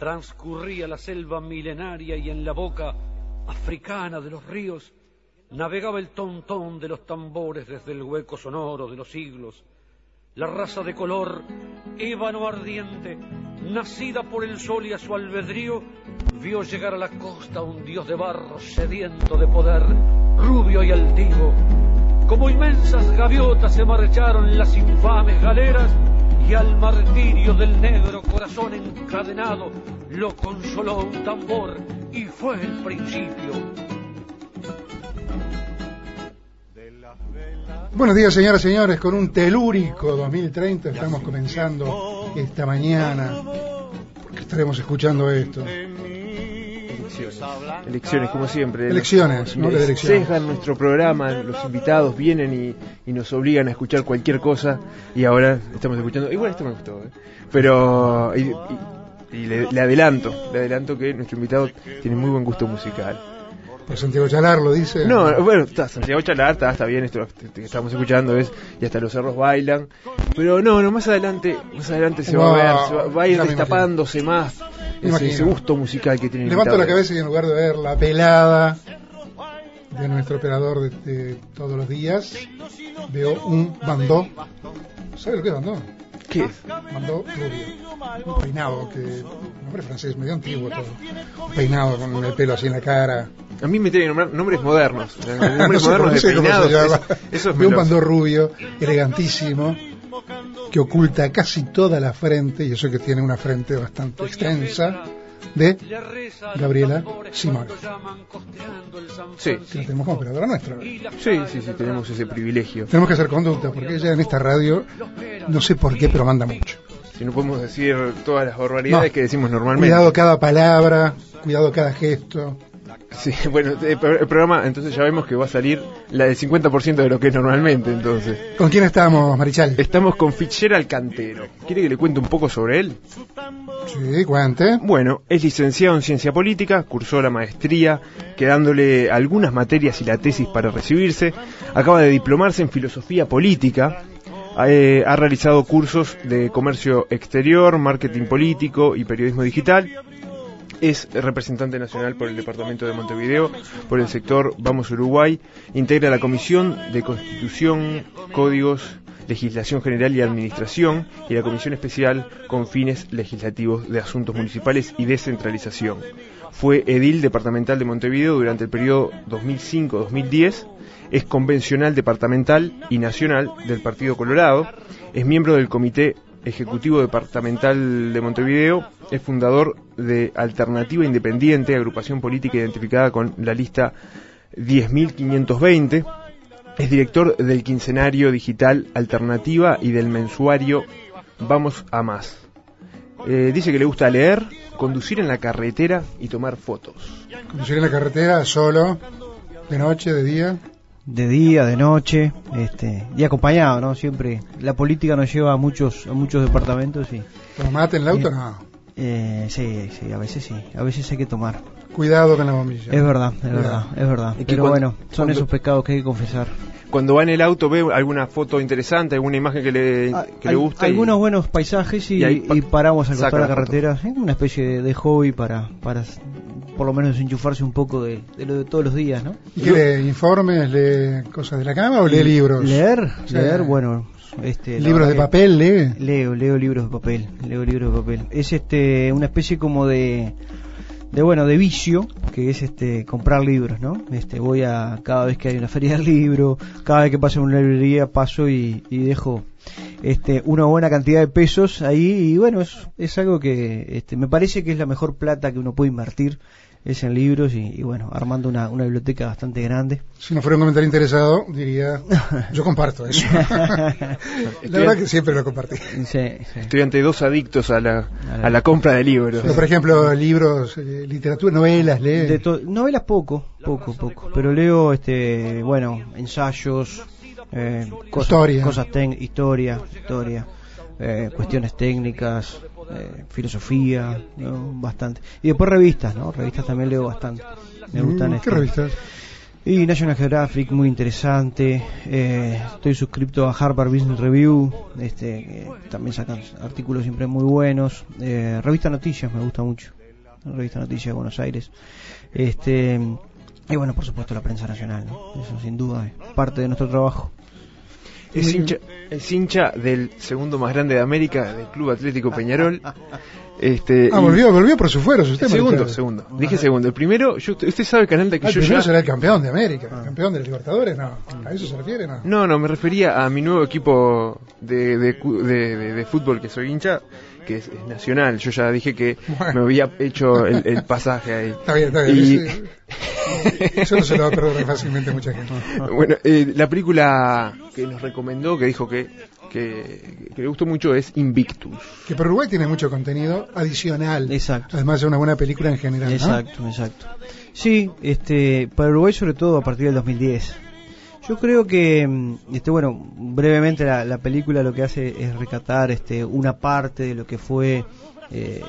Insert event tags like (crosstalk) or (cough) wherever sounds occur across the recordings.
transcurría la selva milenaria y en la boca africana de los ríos navegaba el tontón de los tambores desde el hueco sonoro de los siglos. La raza de color, ébano ardiente, nacida por el sol y a su albedrío, vio llegar a la costa un dios de barro sediento de poder, rubio y altivo. Como inmensas gaviotas se marcharon las infames galeras y al martirio del negro corazón encadenado lo consoló un tambor y fue el principio. Buenos días, señoras y señores. Con un telúrico 2030 estamos comenzando esta mañana. Porque estaremos escuchando esto. Elecciones, como siempre. Elecciones, ¿no? De elecciones. Cejan nuestro programa, los invitados vienen y, y nos obligan a escuchar cualquier cosa y ahora estamos escuchando. Igual esto me gustó, ¿eh? pero y, y- y le, le adelanto, le adelanto que nuestro invitado tiene muy buen gusto musical. Por Santiago Chalar lo dice. No, bueno, está Santiago Chalar, está, está bien, esto que estamos escuchando es y hasta los cerros bailan, pero no, no más adelante, más adelante se va a No, ver, se va, va a ir destapándose más ese, gusto musical que tiene Levanto la cabeza y en lugar de ver la pelada de nuestro operador de, de todos los días, veo un bandó. ¿Sabes lo que es bandó? ¿Qué es? Bandó rubio. Un peinado, que nombre francés, medio antiguo todo. Un peinado con el pelo así en la cara. A mí me tienen nombrar nombres modernos. (laughs) no Nombres sé, modernos no de peinados. Eso, eso es Veo un bandó rubio, elegantísimo, que oculta casi toda la frente, y eso que tiene una frente bastante extensa, de Gabriela Simón, Sí, que la tenemos como operadora nuestra. sí, sí, sí, tenemos ese privilegio. Tenemos que hacer conducta, porque ella en esta radio, no sé por qué, pero manda mucho. Si no podemos decir todas las barbaridades No. que decimos normalmente. Cuidado cada palabra, cuidado cada gesto. Sí, (laughs) bueno, eh, el programa entonces ya vemos que va a salir la del 50% de lo que es normalmente, entonces. ¿Con quién estamos, Marichal? Estamos con Fitzgerald Cantero. ¿Quiere que le cuente un poco sobre él? Sí, cuente. Bueno, es licenciado en Ciencia Política, cursó la maestría, quedándole algunas materias y la tesis para recibirse. Acaba de diplomarse en Filosofía Política. eh, ha realizado cursos de comercio exterior, marketing político y periodismo digital. Es representante nacional por el Departamento de Montevideo, por el sector Vamos Uruguay. Integra la Comisión de Constitución, Códigos, Legislación General y Administración y la Comisión Especial con fines legislativos de asuntos municipales y descentralización. Fue edil departamental de Montevideo durante el periodo 2005-2010. Es convencional departamental y nacional del Partido Colorado. Es miembro del Comité Ejecutivo Departamental de Montevideo. Es fundador de Alternativa Independiente, agrupación política identificada con la lista 10.520. Es director del quincenario digital Alternativa y del mensuario Vamos a Más. Eh, dice que le gusta leer, conducir en la carretera y tomar fotos. Conducir en la carretera solo, de noche, de día. de día, de noche, este, y acompañado, ¿no? Siempre la política nos lleva a muchos a muchos departamentos y ¿Toma mate en el auto? No. Eh, sí, sí, a veces sí, a veces hay que tomar. Cuidado con la bombilla. Es verdad, es Cuidado. verdad, es verdad. Es que Pero cuando- bueno, son cuando- esos pecados que hay que confesar. Cuando va en el auto ve alguna foto interesante, alguna imagen que le, Ah, que hay- le gusta. y- algunos buenos paisajes y, y pa- y paramos costado de la la carretera, ¿sí? una especie de, de hobby para, para por lo menos desenchufarse un poco de, de lo de todos los días, ¿no? ¿Y lee? ¿Informes? ¿Lee cosas de la cama o lee libros? Leer, Sí. leer, bueno, este, ¿Libros de papel lee? Leo, leo libros de papel, leo libros de papel. Es este una especie como de de bueno, de vicio, que es este comprar libros, ¿no? Este voy a cada vez que hay una feria del libro, cada vez que paso en una librería paso y, y dejo este una buena cantidad de pesos ahí y bueno, es, es algo que este me parece que es la mejor plata que uno puede invertir es en libros y, y bueno, armando una, una biblioteca bastante grande. Si no fuera un comentario interesado, diría, yo comparto eso. (laughs) la verdad que siempre lo compartí. Sí, sí. Estoy ante dos adictos a la, A la- compra de libros. Pero, por ejemplo, libros, eh, literatura, novelas, lee. De to- novelas poco, poco, poco. Pero leo, este, bueno, ensayos, eh, cosas, Historia. cosas historia, historia, eh, cuestiones técnicas, eh, filosofía, ¿no? bastante. Y después revistas, ¿no? Revistas también leo bastante. Me gustan. Mm, ¿Qué este, revistas? Y National Geographic, muy interesante. Eh, estoy suscrito a Harvard Business Review, este, que también sacan artículos siempre muy buenos. Eh, Revista Noticias me gusta mucho. Revista Noticias de Buenos Aires. Este, y bueno, por supuesto la prensa nacional, ¿no? eso sin duda es parte de nuestro trabajo. Es hincha, es hincha del segundo más grande de América, del Club Atlético Peñarol. (laughs) Este, Ah, volvió, volvió por su fuero, usted. segundo, Marichal. segundo. Dije segundo. El primero, yo- usted sabe, canal de que Ah, el yo ya... será el campeón de América, el campeón de los Libertadores, no. ¿A eso se refiere? No. No, no, me refería a mi nuevo equipo de, de- de- de fútbol que soy hincha, que es, es nacional. Yo ya dije que Bueno. me había hecho el, el pasaje ahí. (laughs) Está bien, está bien. Y- Eso no se lo va a perder fácilmente a mucha gente. (laughs) Bueno, eh, la película que nos recomendó, que dijo que, que, que le gustó mucho, es Invictus. Que por Uruguay tiene mucho contenido adicional. Exacto. Además de una buena película en general. ¿no? Exacto, exacto. Sí, este, para Uruguay sobre todo a partir del 2010. Yo creo que, mm, este, bueno, brevemente la, la película lo que hace es recatar este, una parte de lo que fue, eh,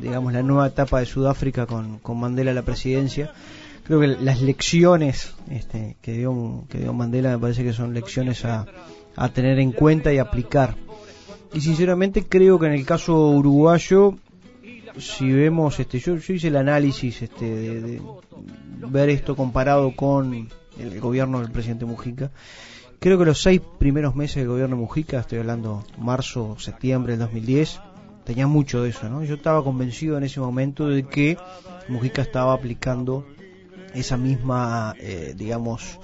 digamos, la nueva etapa de Sudáfrica con, con Mandela a la presidencia. Creo que las lecciones este, que, dio, que dio Mandela me parece que son lecciones a, a tener en cuenta y aplicar. Y sinceramente creo que en el caso uruguayo si vemos este yo, yo hice el análisis este de, de ver esto comparado con el gobierno del presidente Mujica. Creo que los seis primeros meses del gobierno de Mujica estoy hablando marzo septiembre del 2010 tenía mucho de eso no yo estaba convencido en ese momento de que Mujica estaba aplicando esa misma eh, digamos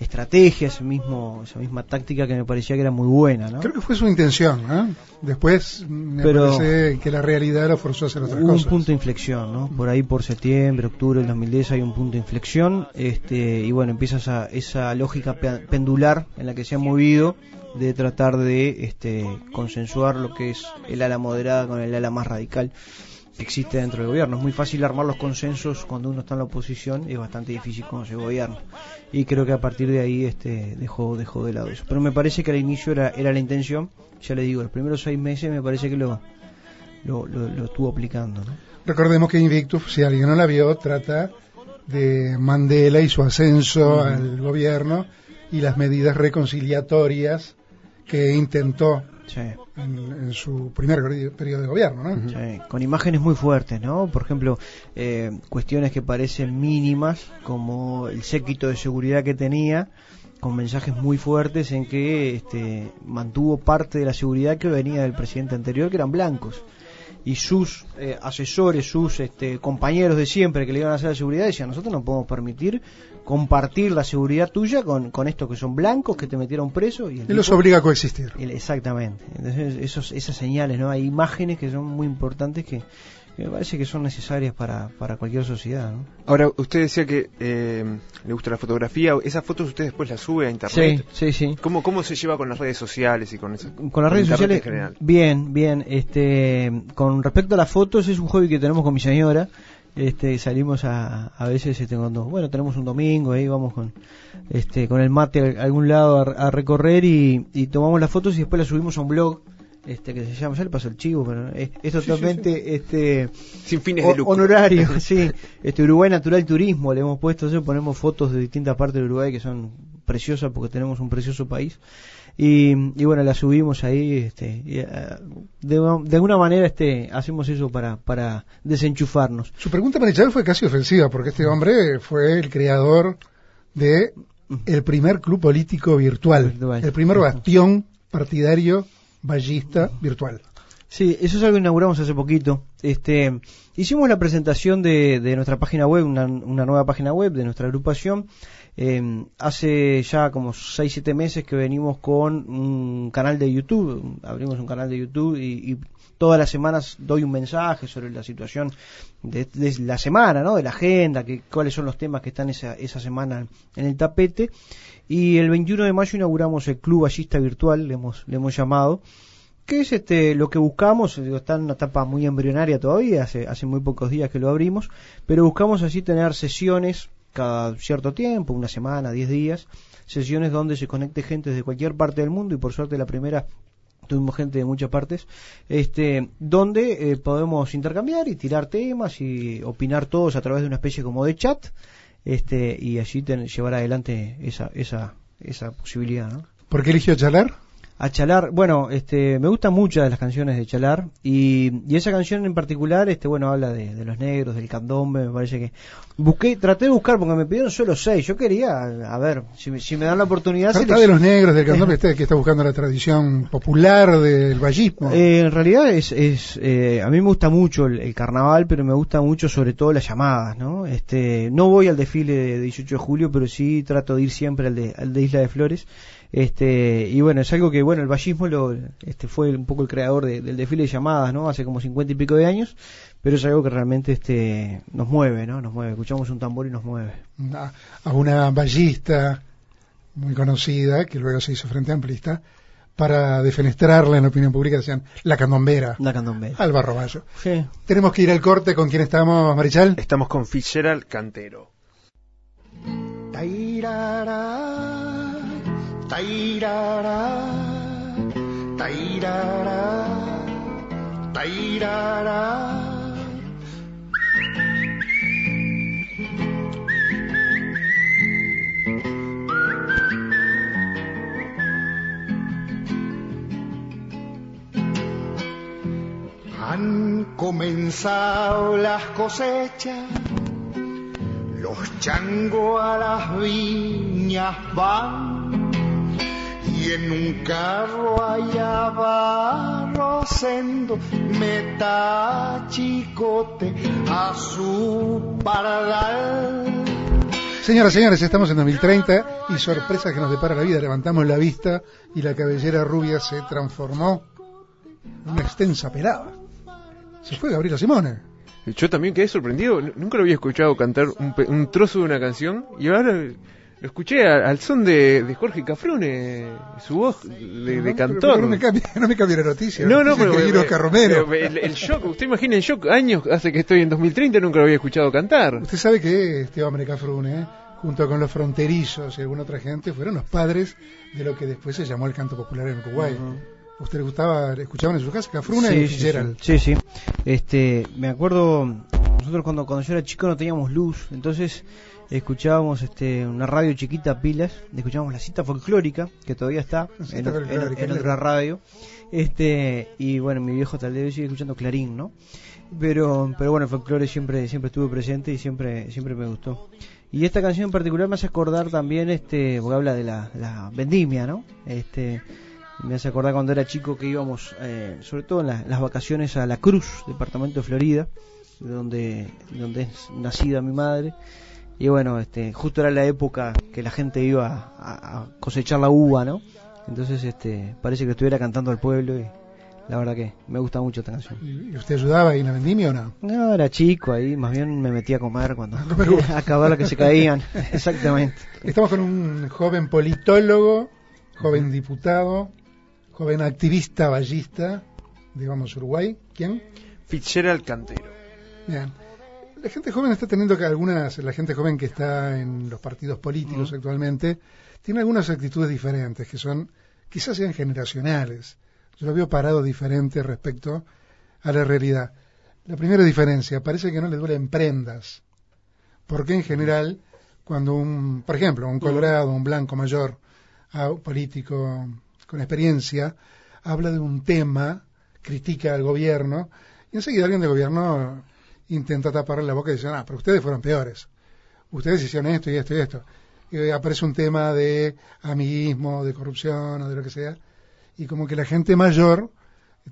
estrategia ese mismo esa misma táctica que me parecía que era muy buena no Creo que fue su intención, ¿no? Después me Pero- parece que la realidad lo forzó a hacer otras Hubo un cosas. punto de inflexión, ¿no? Por ahí por septiembre, octubre del 2010 hay un punto de inflexión, este, y bueno, empieza esa, esa lógica pe- pendular en la que se ha movido de tratar de este, consensuar lo que es el ala moderada con el ala más radical existe dentro del gobierno. Es muy fácil armar los consensos cuando uno está en la oposición, es bastante difícil cuando se gobierna. Y creo que a partir de ahí este, dejó, dejó de lado eso. Pero me parece que al inicio era, era la intención, ya le digo, los primeros seis meses me parece que lo, lo, lo, lo estuvo aplicando. ¿no? Recordemos que Invictus, si alguien no la vio, trata de Mandela y su ascenso al gobierno y las medidas reconciliatorias que intentó Sí, en, en su primer periodo de gobierno, ¿no? sí, con imágenes muy fuertes, ¿no? Por ejemplo, eh, cuestiones que parecen mínimas, como el séquito de seguridad que tenía, con mensajes muy fuertes en que este, mantuvo parte de la seguridad que venía del presidente anterior, que eran blancos. Y sus eh, asesores, sus este, compañeros de siempre que le iban a hacer la seguridad decían, nosotros no podemos permitir compartir la seguridad tuya con, con estos que son blancos, que te metieron preso. Y el Y los tipo- obliga a coexistir. el- Exactamente. Entonces, esos, esas señales, ¿no? Hay imágenes que son muy importantes que, que me parece que son necesarias para, para cualquier sociedad, ¿no? Ahora, usted decía que eh, le gusta la fotografía. ¿Esas fotos usted después las sube a internet? sí, sí. ¿Cómo, ¿Cómo se lleva con las redes sociales y con eso? Con las redes sociales, en general? bien, bien. Este, con respecto a las fotos, es un hobby que tenemos con mi señora. Este, salimos a, a veces, este, cuando, bueno, tenemos un domingo, ahí vamos con, este, con el mate a algún lado a, a recorrer y, y tomamos las fotos y después las subimos a un blog, este, que se llama, ya le pasó el chivo, pero es, es totalmente, este, Sin fines O- de lucro. honorario, (laughs) sí. Este Uruguay Natural Turismo le hemos puesto, ponemos fotos de distintas partes del Uruguay que son preciosas porque tenemos un precioso país. Y, y bueno, las subimos ahí, este, y, ah, de, de alguna manera este, hacemos eso para, para desenchufarnos. Su pregunta, Marichal, fue casi ofensiva, porque este hombre fue el creador de el primer club político virtual, Virtual. el primer bastión partidario ballista virtual. Sí, eso es algo que inauguramos hace poquito. Este, hicimos la presentación de, de nuestra página web, una, una nueva página web de nuestra agrupación. Eh, hace ya como 6-7 meses que venimos con un canal de YouTube. Abrimos un canal de YouTube y, y todas las semanas doy un mensaje sobre la situación de, la semana, ¿no? De la agenda, que, cuáles son los temas que están esa, esa semana en el tapete. Y el 21 de mayo inauguramos el Club Ballista Virtual, le hemos, le hemos llamado que es este lo que buscamos, digo, está en una etapa muy embrionaria todavía, hace, hace muy pocos días que lo abrimos, pero buscamos así tener sesiones cada cierto tiempo, una semana, diez días, sesiones donde se conecte gente de cualquier parte del mundo y por suerte la primera tuvimos gente de muchas partes, este, donde eh, podemos intercambiar y tirar temas y opinar todos a través de una especie como de chat, este y allí ten- llevar adelante esa esa esa posibilidad, ¿no? ¿Por qué eligió Chalar? A Chalar, bueno, este, me gustan muchas de las canciones de Chalar y, y esa canción en particular, este, bueno, habla de, de los negros, del candombe, me parece que busqué, traté de buscar porque me pidieron solo seis, yo quería, a ver, si, me- si me dan la oportunidad. Trata los- de los negros del candombe este que está buscando la tradición popular del vallismo. Eh, en realidad es, es eh, a mí me gusta mucho el, el carnaval, pero me gusta mucho sobre todo las llamadas, ¿no? Este, no voy al desfile de 18 de julio, pero sí trato de ir siempre al de, al de Isla de Flores. Este, y bueno, es algo que, bueno, el vallismo lo, este, fue un poco el creador de- del desfile de llamadas, ¿no? Hace como 50 y pico de años, pero es algo que realmente, este, nos mueve, ¿no? Nos mueve, escuchamos un tambor y nos mueve. a, a una ballista muy conocida, que luego se hizo frente amplista, para defenestrarla en la opinión pública, decían la candombera, La candombe. Alba Roballo. Sí. Tenemos que ir al corte con quién estamos, Marichal. Estamos con Fitzgerald Cantero. Tairara, tairara, tairara, tairara. Han comenzado las cosechas los changos a las viñas van y en un carro allá va Rosendo meta chicote a su paradal. Señoras y señores, estamos en 2030 y sorpresa que nos depara la vida. Levantamos la vista y la cabellera rubia se transformó en una extensa pelada. Se fue Gabriela Simone. Yo también quedé sorprendido, nunca lo había escuchado cantar un, pe- un trozo de una canción y ahora lo escuché a- al son de, de Jorge Cafrune, su voz de, de No, cantor. pero no me cambie, no me cambie la noticia. No, no, pero, Romero. el, el shock, usted imagina el shock, años hace que estoy en 2030 nunca lo había escuchado cantar. Usted sabe que este hombre Cafrune, junto con los fronterizos y alguna otra gente, fueron los padres de lo que después se llamó el canto popular en Uruguay. ¿A ¿Usted le gustaba, escuchaban en su casa Cafrune y sí, Fitzgerald? sí, sí. Este, me acuerdo, nosotros cuando, cuando yo era chico no teníamos luz, entonces escuchábamos este, una radio chiquita pilas, escuchábamos la cita folclórica, que todavía está en, en- otra radio, este, y bueno, mi viejo tal vez sigue escuchando Clarín, ¿no? Pero, pero bueno, el folclore siempre, siempre estuvo presente y siempre, siempre me gustó. Y esta canción en particular me hace acordar también, este, porque habla de la, la vendimia, ¿no? Este, me hace acordar cuando era chico que íbamos, eh, sobre todo en la- las vacaciones a La Cruz, departamento de Florida, de donde, donde es nacida mi madre. Y bueno, este, justo era la época que la gente iba a, a cosechar la uva, ¿no? Entonces, este, parece que estuviera cantando al pueblo y la verdad que me gusta mucho esta canción. ¿Y usted ayudaba ahí en la vendimia o no? No, era chico ahí, más bien me metía a comer cuando (laughs) acababa (laughs) que se caían. (laughs) Exactamente. Estamos con un joven politólogo, joven diputado, joven activista ballista de Vamos Uruguay. ¿Quién? Fitzgerald Cantero. Bien. La gente joven está teniendo que algunas, la gente joven que está en los partidos políticos actualmente, tiene algunas actitudes diferentes que son, quizás sean generacionales. Yo lo veo parado diferente respecto a la realidad. La primera diferencia, parece que no le duelen prendas. Porque en general, cuando un, por ejemplo, un colorado, un blanco mayor, ah, político con experiencia, habla de un tema, critica al gobierno, y enseguida alguien del gobierno intenta taparle la boca y dice, ah, pero ustedes fueron peores. Ustedes hicieron esto y esto y esto. Y aparece un tema de amiguismo, de corrupción o de lo que sea, y como que la gente mayor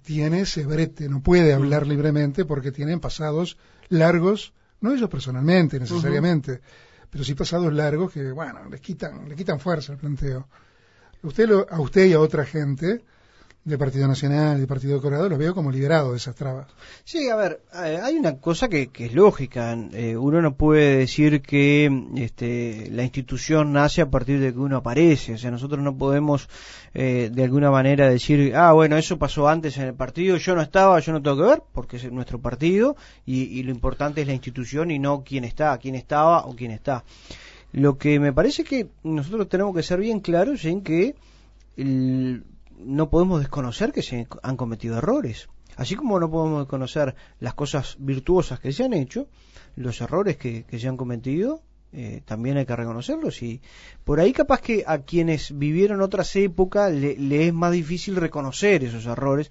tiene ese brete, no puede hablar libremente porque tienen pasados largos, no ellos personalmente necesariamente, pero sí pasados largos que, bueno, les quitan, le quitan fuerza al planteo. Usted lo- a usted y a otra gente del Partido Nacional y del Partido Colorado los veo como liberados de esas trabas. Sí, a ver, eh, hay una cosa que, que es lógica. eh, uno no puede decir que este, la institución nace a partir de que uno aparece. O sea, nosotros no podemos eh, de alguna manera decir, ah, bueno, eso pasó antes en el partido, yo no estaba, yo no tengo que ver, porque es nuestro partido y, y lo importante es la institución y no quién está, quién estaba o quién está. Lo que me parece que nosotros tenemos que ser bien claros en que el- no podemos desconocer que se han cometido errores. Así como no podemos desconocer las cosas virtuosas que se han hecho, los errores que, se han cometido eh, también hay que reconocerlos y por ahí capaz que a quienes vivieron otras épocas le, es más difícil reconocer esos errores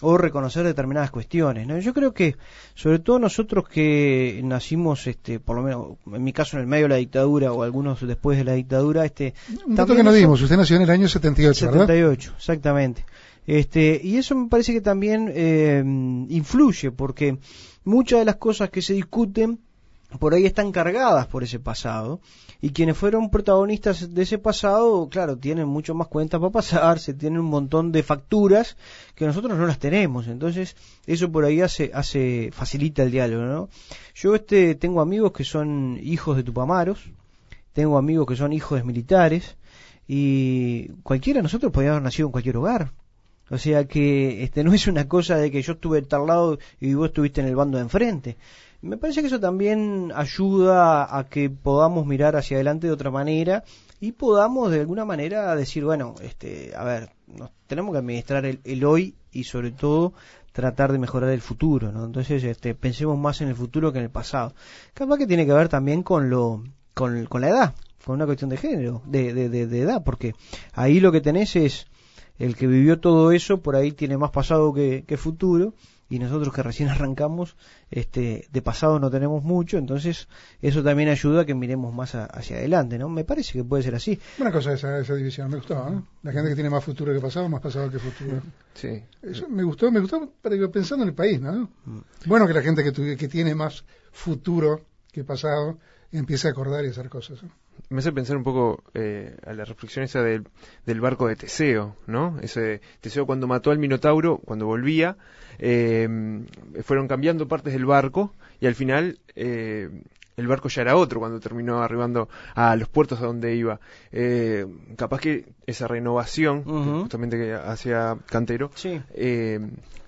o reconocer determinadas cuestiones. ¿no? Yo creo que, sobre todo nosotros que nacimos, este, por lo menos en mi caso en el medio de la dictadura o algunos después de la dictadura, este, un dato que no dimos, usted nació en el año 78, 78, exactamente. Este, y eso me parece que también eh, influye, porque muchas de las cosas que se discuten por ahí están cargadas por ese pasado y quienes fueron protagonistas de ese pasado, claro, tienen mucho más cuentas para pasarse, (laughs) tienen un montón de facturas que nosotros no las tenemos, entonces eso por ahí hace, hace facilita el diálogo, ¿no? Yo este tengo amigos que son hijos de tupamaros, tengo amigos que son hijos de militares y cualquiera de nosotros podría haber nacido en cualquier hogar. O sea que este no es una cosa de que yo estuve tal lado y vos estuviste en el bando de enfrente. Me parece que eso también ayuda a que podamos mirar hacia adelante de otra manera y podamos de alguna manera decir, bueno, este, a ver, nos tenemos que administrar el, hoy y sobre todo tratar de mejorar el futuro, ¿no? Entonces, este, pensemos más en el futuro que en el pasado. Capaz que tiene que ver también con lo, con, con la edad, con una cuestión de género, de, de, edad, porque ahí lo que tenés es el que vivió todo eso, por ahí tiene más pasado que futuro, y nosotros que recién (laughs) arrancamos, este, de pasado no tenemos mucho, entonces eso también ayuda a que miremos más hacia adelante, ¿no? Me parece que puede ser así. Buena cosa esa, esa división, me gustó, ¿no? La gente que tiene más futuro que pasado, más pasado que futuro. Sí. Eso me gustó, me gustó pensando en el país, ¿no? Mm. Bueno que la gente que, que tiene más futuro que pasado empiece a acordar y hacer cosas. Me hace pensar un poco eh, a la reflexión esa del, del barco de Teseo, ¿no? Ese Teseo cuando mató al Minotauro, cuando volvía, eh, fueron cambiando partes del barco y al final eh, el barco ya era otro cuando terminó arribando a los puertos a donde iba. Eh, capaz que esa renovación, justamente que hacía Cantero,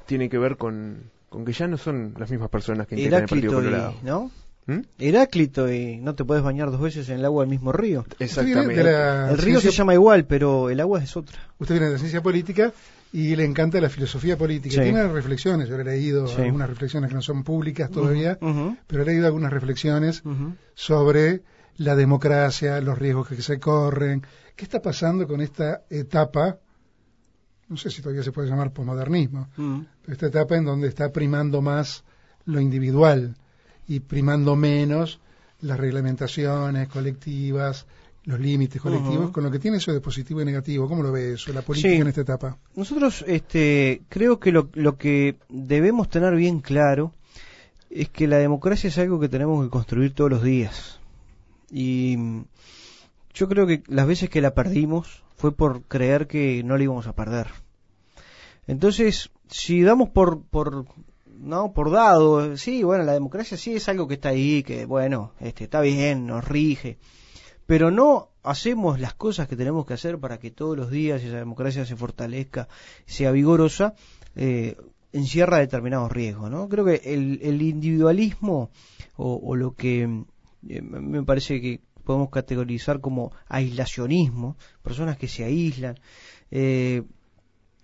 tiene que ver con, con que ya no son las mismas personas que integran el Partido Colorado. ¿no? ¿Mm? Heráclito y no te puedes bañar dos veces en el agua del mismo río. Exactamente. El río se llama igual, pero el agua es otra. Usted viene de la ciencia política y le encanta la filosofía política. Tiene reflexiones, yo he leído algunas reflexiones que no son públicas todavía, pero he leído algunas reflexiones sobre la democracia, los riesgos que se corren, qué está pasando con esta etapa, no sé si todavía se puede llamar posmodernismo, esta etapa en donde está primando más lo individual y primando menos las reglamentaciones colectivas, los límites colectivos, con lo que tiene eso de positivo y negativo. ¿Cómo lo ve eso, la política en esta etapa? Nosotros este, creo que lo, lo que debemos tener bien claro es que la democracia es algo que tenemos que construir todos los días. Y yo creo que las veces que la perdimos fue por creer que no la íbamos a perder. Entonces, si damos por, por no por dado, sí, bueno, la democracia sí es algo que está ahí, que bueno, este, está bien, nos rige, pero no hacemos las cosas que tenemos que hacer para que todos los días esa democracia se fortalezca, sea vigorosa, eh, encierra determinados riesgos, ¿no? Creo que el, individualismo o, lo que eh, me parece que podemos categorizar como aislacionismo, personas que se aíslan, eh,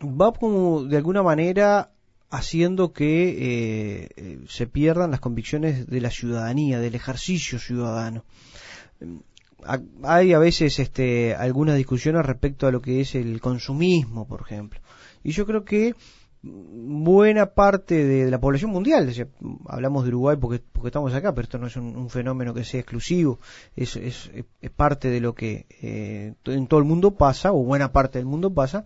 va como de alguna manera haciendo que se pierdan las convicciones de la ciudadanía, del ejercicio ciudadano hay a veces este, algunas discusiones respecto a lo que es el consumismo, por ejemplo. Y yo creo que buena parte de la población mundial, hablamos de Uruguay porque, porque estamos acá, pero esto no es un, fenómeno que sea exclusivo, es, es, es parte de lo que eh, en todo el mundo pasa, o buena parte del mundo pasa,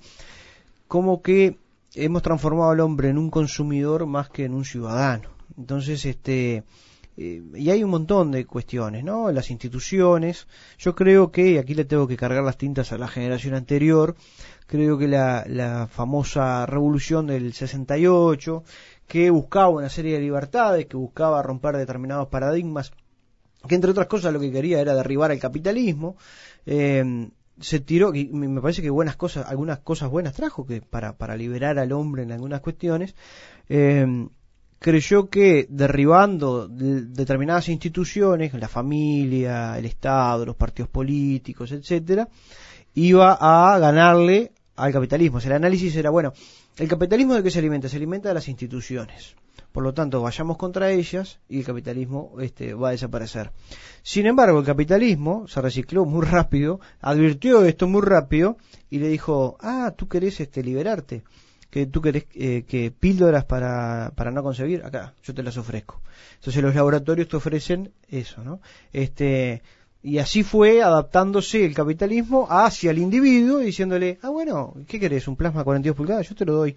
como que hemos transformado al hombre en un consumidor más que en un ciudadano. Entonces, este, eh, y hay un montón de cuestiones, ¿no? Las instituciones, yo creo que, y aquí le tengo que cargar las tintas a la generación anterior, creo que la, famosa revolución del 68, que buscaba una serie de libertades, que buscaba romper determinados paradigmas, que entre otras cosas lo que quería era derribar el capitalismo, eh, se tiró, y me parece que buenas cosas, algunas cosas buenas trajo que para, para liberar al hombre en algunas cuestiones, eh, creyó que derribando determinadas instituciones, la familia, el Estado, los partidos políticos, etcétera, iba a ganarle al capitalismo. O sea, el análisis era, bueno, ¿el capitalismo de qué se alimenta? Se alimenta de las instituciones. Por lo tanto, vayamos contra ellas y el capitalismo este, va a desaparecer. Sin embargo, el capitalismo se recicló muy rápido, advirtió esto muy rápido y le dijo, ah, tú querés este, liberarte, que tú querés eh, que píldoras para, para no concebir, acá, yo te las ofrezco. Entonces los laboratorios te ofrecen eso, ¿no? Este, y así fue adaptándose el capitalismo hacia el individuo, diciéndole, ah, bueno, ¿qué querés? ¿Un plasma 42 pulgadas? Yo te lo doy.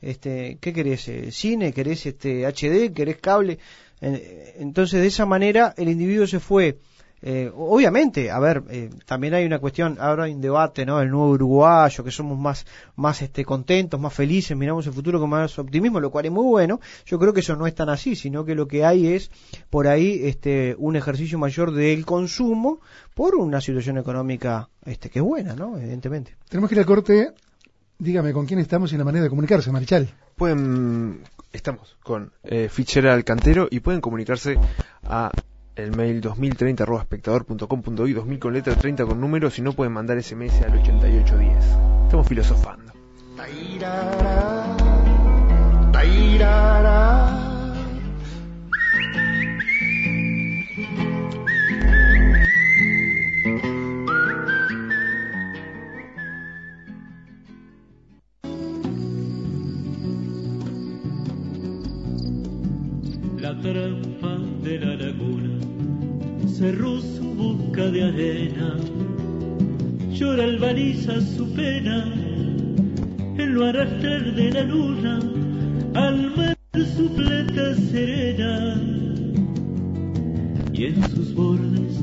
Este, ¿Qué querés? Eh, ¿Cine? ¿Querés este, HD? ¿Querés cable? Entonces, de esa manera, el individuo se fue eh, obviamente, a ver, eh, también hay una cuestión, ahora hay un debate, ¿no? El nuevo uruguayo, que somos más, más este, contentos, más felices, miramos el futuro con más optimismo, lo cual es muy bueno. Yo creo que eso no es tan así, sino que lo que hay es por ahí este, un ejercicio mayor del consumo por una situación económica este, que es buena, ¿no? Evidentemente. Tenemos que ir al corte. Dígame, ¿con quién estamos y la manera de comunicarse, Marichal? Pueden, estamos con eh, Fitzgerald Cantero y pueden comunicarse a el mail 2030 arroba espectador.com.uy 2000 con letra 30 con número si no pueden mandar SMS al 8810 estamos filosofando llora el baliza su pena, en lo arrastrar de la luna, al mar su plata serena, y en sus bordes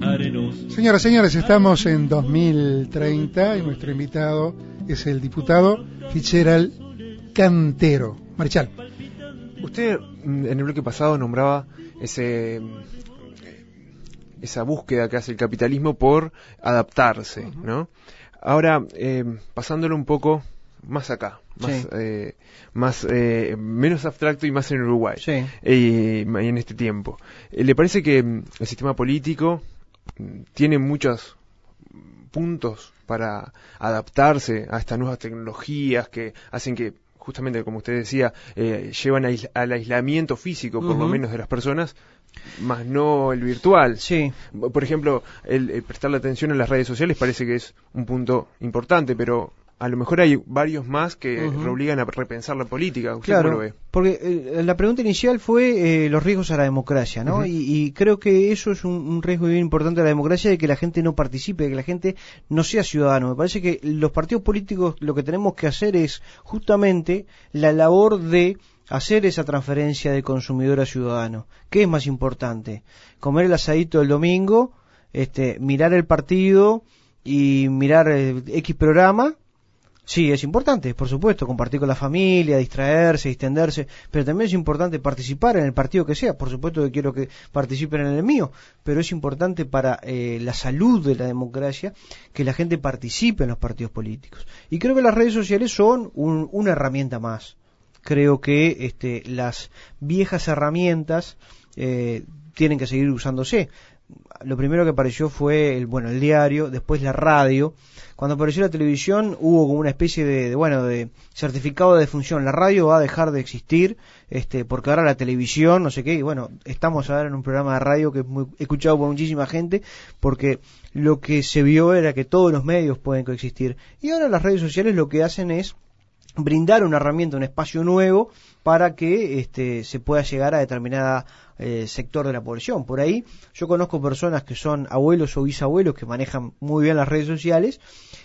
arenosos. Señoras y señores, estamos en 2030 y nuestro invitado es el diputado Fitzgerald Cantero. Marichal. Usted mm, en el bloque pasado nombraba ese esa búsqueda que hace el capitalismo por adaptarse, ¿no? Ahora, eh, pasándolo un poco más acá, más, eh, más eh, menos abstracto y más en Uruguay, sí. en este tiempo. ¿Le parece que mm, el sistema político mm, tiene muchos puntos para adaptarse a estas nuevas tecnologías que hacen que justamente como usted decía, llevan al aislamiento físico, por lo menos, de las personas, más no el virtual. Sí. Por ejemplo, el, prestarle atención a las redes sociales parece que es un punto importante, pero a lo mejor hay varios más que obligan a repensar la política. claro, porque eh, la pregunta inicial fue eh, los riesgos a la democracia, ¿no? y, creo que eso es un, riesgo bien importante a la democracia de que la gente no participe, de que la gente no sea ciudadano. Me parece que los partidos políticos lo que tenemos que hacer es justamente la labor de hacer esa transferencia de consumidor a ciudadano. ¿Qué es más importante? ¿Comer el asadito el domingo? Este, ¿Mirar el partido y mirar eh, X programa? Sí, es importante, por supuesto, compartir con la familia, distraerse, distenderse, pero también es importante participar en el partido que sea. Por supuesto que quiero que participen en el mío, pero es importante para eh, la salud de la democracia que la gente participe en los partidos políticos. Y creo que las redes sociales son una herramienta más creo que este, las viejas herramientas eh, tienen que seguir usándose. Lo primero que apareció fue el, bueno, el diario, después la radio. Cuando apareció la televisión hubo como una especie de, bueno, de certificado de defunción. La radio va a dejar de existir, este, porque ahora la televisión, no sé qué, y bueno, estamos ahora en un programa de radio que es muy escuchado por muchísima gente, porque lo que se vio era que todos los medios pueden coexistir. Y ahora las redes sociales lo que hacen es brindar una herramienta, un espacio nuevo para que este, se pueda llegar a determinada eh, sector de la población. Por ahí yo conozco personas que son abuelos o bisabuelos que manejan muy bien las redes sociales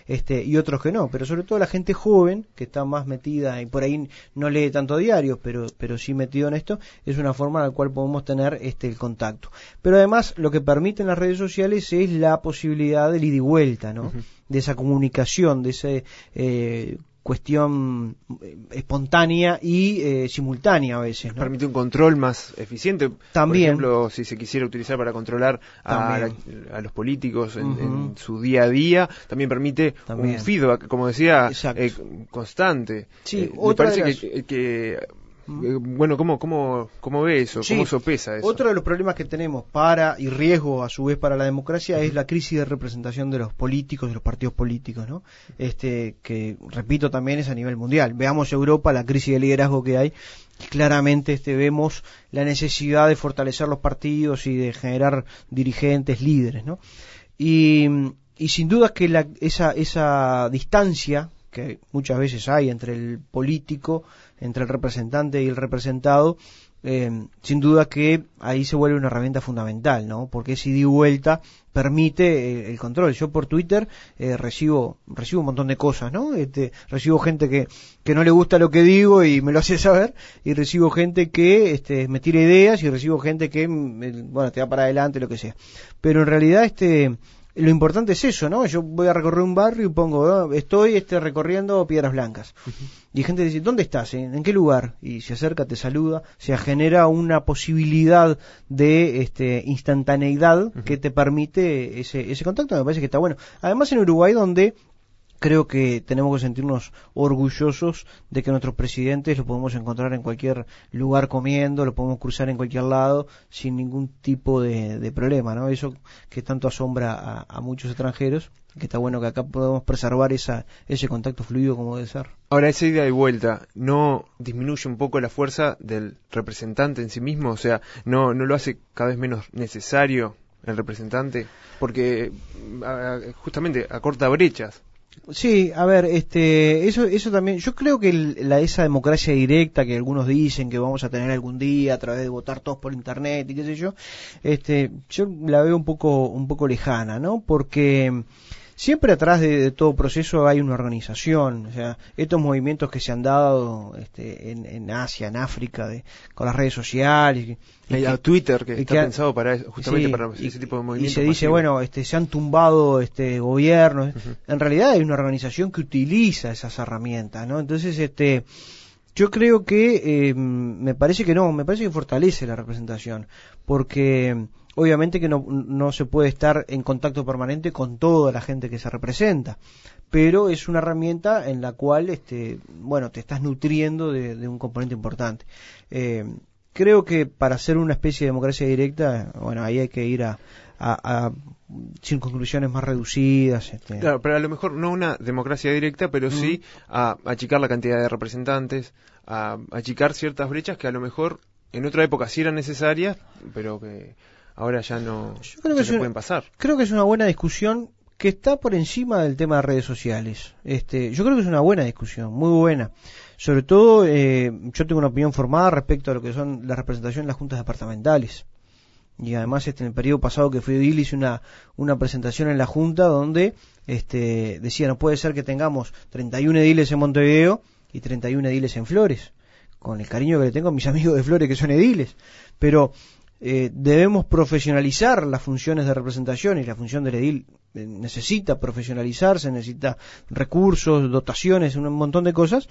este, y otros que no, pero sobre todo la gente joven que está más metida y por ahí no lee tanto diarios, pero, pero sí metido en esto, es una forma en la cual podemos tener este, el contacto. Pero además lo que permiten las redes sociales es la posibilidad del ida y vuelta, ¿no? De esa comunicación, de ese eh, cuestión eh, espontánea y eh, simultánea a veces. Permite un control más eficiente. También. Por ejemplo, si se quisiera utilizar para controlar a, los políticos en, su día a día, también permite un feedback, como decía, eh, constante. Sí, me parece que, Eh, bueno, ¿cómo, cómo, cómo ve eso? Sí. ¿Cómo sopesa eso? Otro de los problemas que tenemos para y riesgo a su vez para la democracia es la crisis de representación de los políticos, de los partidos políticos, ¿no? Este que repito también es a nivel mundial. Veamos Europa, la crisis de liderazgo que hay. y Claramente este vemos la necesidad de fortalecer los partidos y de generar dirigentes líderes, ¿no? Y, y sin duda que la, esa, esa distancia que muchas veces hay entre el político, entre el representante y el representado, eh, sin duda que ahí se vuelve una herramienta fundamental, ¿no? Porque ese ida y vuelta permite eh, el control. Yo por Twitter eh, recibo recibo un montón de cosas, ¿no? Este, recibo gente que, que no le gusta lo que digo y me lo hace saber, y recibo gente que este, me tira ideas y recibo gente que, mm, bueno, te da para adelante, lo que sea. Pero en realidad este lo importante es eso, ¿no? Yo voy a recorrer un barrio y pongo, "Ah, estoy este, recorriendo Piedras Blancas. Y gente dice, ¿dónde estás? ¿En, en qué lugar? Y se acerca, te saluda, se genera una posibilidad de este, instantaneidad que te permite ese, ese contacto, me parece que está bueno. Además en Uruguay donde creo que tenemos que sentirnos orgullosos de que nuestros presidentes los podemos encontrar en cualquier lugar comiendo, lo podemos cruzar en cualquier lado sin ningún tipo de, problema, ¿no? Eso que tanto asombra a, muchos extranjeros, que está bueno que acá podemos preservar esa, ese contacto fluido como debe ser. Ahora, esa ida y vuelta, ¿no disminuye un poco la fuerza del representante en sí mismo? O sea, ¿no, no lo hace cada vez menos necesario el representante? Porque justamente acorta brechas. Sí, a ver, este, eso, eso también, yo creo que el- la, esa democracia directa que algunos dicen que vamos a tener algún día a través de votar todos por internet y qué sé yo, este, yo la veo un poco, un poco lejana, ¿no? Porque siempre atrás de, de todo proceso hay una organización, o sea, estos movimientos que se han dado, este, en, en Asia, en África, de, con las redes sociales, y Hay que- a Twitter, que y está que- pensado para eso, justamente Sí, para y- ese tipo de y movimientos. se dice masivos. bueno este se han tumbado este gobiernos en realidad hay una organización que utiliza esas herramientas no entonces este yo creo que eh, me parece que no me parece que fortalece la representación porque obviamente que no, no se puede estar en contacto permanente con toda la gente que se representa pero es una herramienta en la cual este bueno te estás nutriendo de, de un componente importante Eh, creo que para hacer una especie de democracia directa bueno ahí hay que ir a, a, a circunscripciones más reducidas este. Claro, pero a lo mejor no una democracia directa, pero sí a achicar la cantidad de representantes, a achicar ciertas brechas que a lo mejor en otra época sí eran necesarias, pero que ahora ya no Yo creo que se es una- pueden pasar. creo que es una buena discusión que está por encima del tema de redes sociales. Este, yo creo que es una buena discusión, muy buena. Sobre todo, eh, yo tengo una opinión formada respecto a lo que son la representación en las juntas departamentales. Y además, este, en el periodo pasado que fui edil hice una, una presentación en la junta donde este, decía, no puede ser que tengamos 31 ediles en Montevideo y 31 ediles en Flores. Con el cariño que le tengo a mis amigos de Flores que son ediles. Pero eh, debemos profesionalizar las funciones de representación y la función del edil eh, necesita profesionalizarse, necesita recursos, dotaciones, un montón de cosas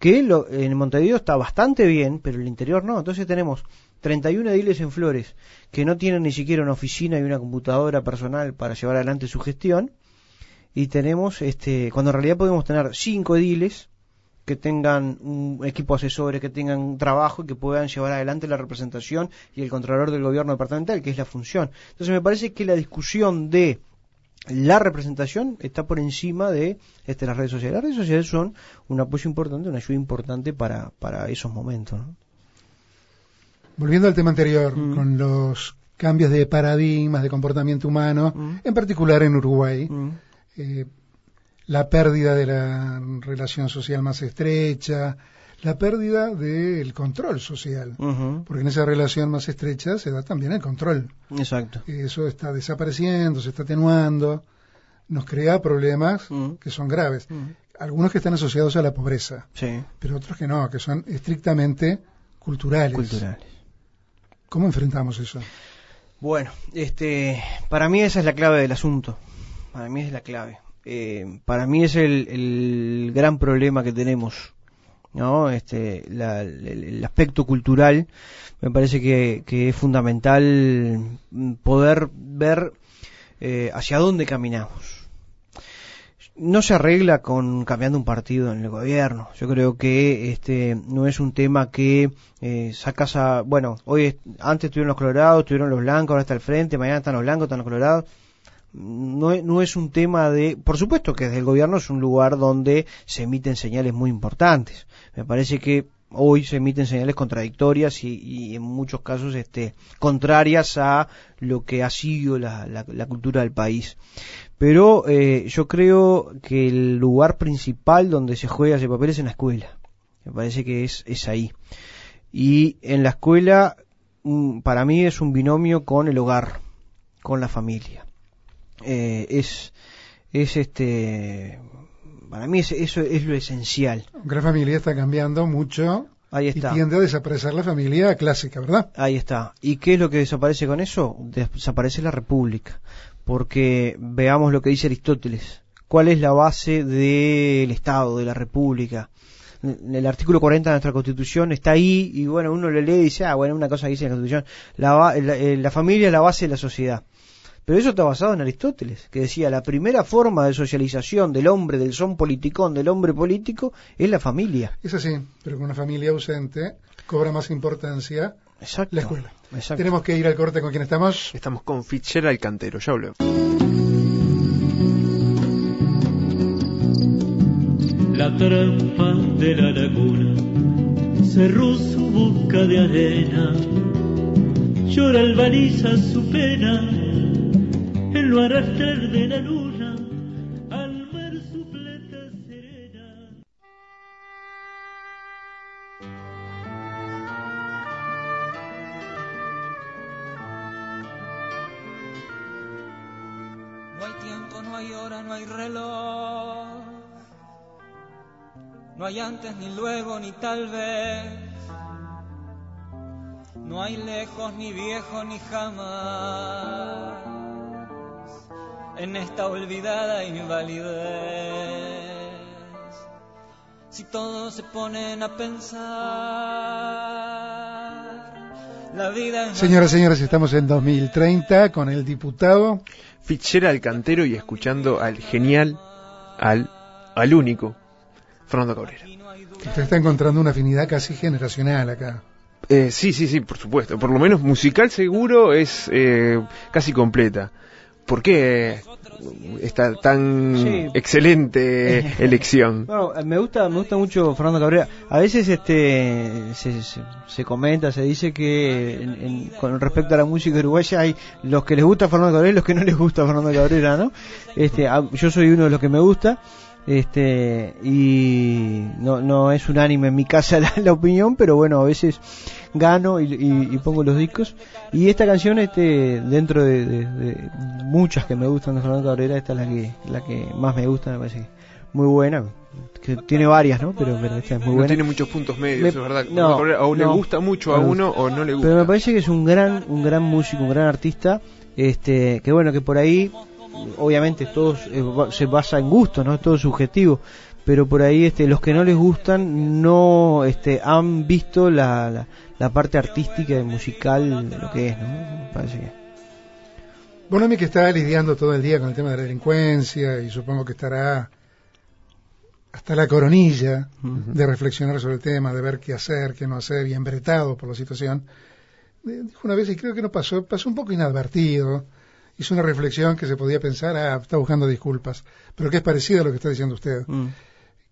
que lo, en Montevideo está bastante bien, pero en el interior no. Entonces tenemos 31 ediles en Flores que no tienen ni siquiera una oficina y una computadora personal para llevar adelante su gestión y tenemos este cuando en realidad podemos tener cinco ediles que tengan un equipo asesores, que tengan trabajo y que puedan llevar adelante la representación y el controlador del gobierno departamental, que es la función. Entonces me parece que la discusión de la representación está por encima de este, las redes sociales. Las redes sociales son un apoyo importante, una ayuda importante para, para esos momentos. ¿no? Volviendo al tema anterior, Mm. con los cambios de paradigmas de comportamiento humano, Mm. en particular en Uruguay, Mm. eh, la pérdida de la relación social más estrecha, la pérdida del control social, porque en esa relación más estrecha se da también el control. Exacto. Eso está desapareciendo, se está atenuando, nos crea problemas que son graves. Algunos que están asociados a la pobreza, Sí, pero otros que no, que son estrictamente culturales. culturales. ¿Cómo enfrentamos eso? Bueno, este, para mí esa es la clave del asunto. Para mí es la clave. Eh, para mí es el, el gran problema que tenemos, ¿no? Este, la- el, aspecto cultural me parece que, que es fundamental poder ver eh, hacia dónde caminamos. no se arregla con cambiando un partido en el gobierno. Yo creo que este no es un tema que eh, sacas a bueno, hoy antes estuvieron los colorados, estuvieron los blancos, ahora está el frente, mañana están los blancos, están los colorados. No, es un tema de, por supuesto que desde el gobierno es un lugar donde se emiten señales muy importantes. Me parece que hoy se emiten señales contradictorias y, en muchos casos este, contrarias a lo que ha sido la, la, cultura del país. Pero eh, yo creo que el lugar principal donde se juega ese papel es en la escuela. Me parece que es, es ahí. Y en la escuela, mm, para mí es un binomio con el hogar, con la familia. Eh, es, es este, para mí eso es lo esencial. la familia está cambiando mucho Ahí está. Y tiende a desaparecer la familia clásica, ¿verdad? Ahí está. ¿Y qué es lo que desaparece con eso? Desaparece la república. Porque veamos lo que dice Aristóteles. ¿Cuál es la base del Estado, de la república? El artículo 40 de nuestra Constitución está ahí y bueno, uno lo lee y dice, ah, bueno, una cosa que dice la Constitución. La, la familia es la base de la sociedad. Pero eso está basado en Aristóteles, que decía la primera forma de socialización del hombre, del son politicón, del hombre político, es la familia. Es así, pero con una familia ausente cobra más importancia la escuela. Tenemos que ir al corte con quien estamos. Estamos con Fitzgerald Cantero, ya habló. La trampa de la laguna cerró su busca de arena, llora el baliza su pena en lo arrastrar de la luna al mar su plata serena. No hay tiempo, no hay hora, no hay reloj. No hay antes ni luego ni tal vez. No hay lejos ni viejo ni jamás en esta olvidada invalidez. Si todos se ponen a pensar, la vida es... Señoras y señores, estamos en 2030 con el diputado Fitzgerald Cantero y escuchando al genial, al, al único, Fernando Cabrera. Usted está encontrando una afinidad casi generacional acá. Eh, sí, sí, sí, por supuesto. Por lo menos musical seguro es eh, casi completa. ¿Por qué esta tan excelente (laughs) elección? Bueno, me gusta, me gusta mucho Fernando Cabrera. A veces este se, comenta, se dice que con respecto a la música uruguaya hay los que les gusta Fernando Cabrera y los que no les gusta Fernando Cabrera, ¿no? Este, yo soy uno de los que me gusta este y no, no es unánime en mi casa (laughs) la, opinión pero bueno a veces gano y, pongo los discos. Y esta canción este dentro de, muchas que me gustan de Fernando Cabrera esta es la que la que más me gusta me parece muy buena que tiene varias no pero, esta es muy buena. tiene muchos puntos medios es verdad. no, o le gusta mucho a uno o no le gusta pero me parece que es un gran un gran músico un gran artista este que bueno que por ahí obviamente todo se basa en gusto, ¿no? Es todo subjetivo, pero por ahí este, los que no les gustan no este, han visto la, la, parte artística y musical de lo que es, ¿no? Parece que... Bueno, a mí que está lidiando todo el día con el tema de la delincuencia y supongo que estará hasta la coronilla de reflexionar sobre el tema, de ver qué hacer, qué no hacer y embretado por la situación. Eh, dijo una vez, y creo que no pasó, pasó un poco inadvertido, hizo una reflexión que se podía pensar, ah, está buscando disculpas, pero que es parecido a lo que está diciendo usted, mm.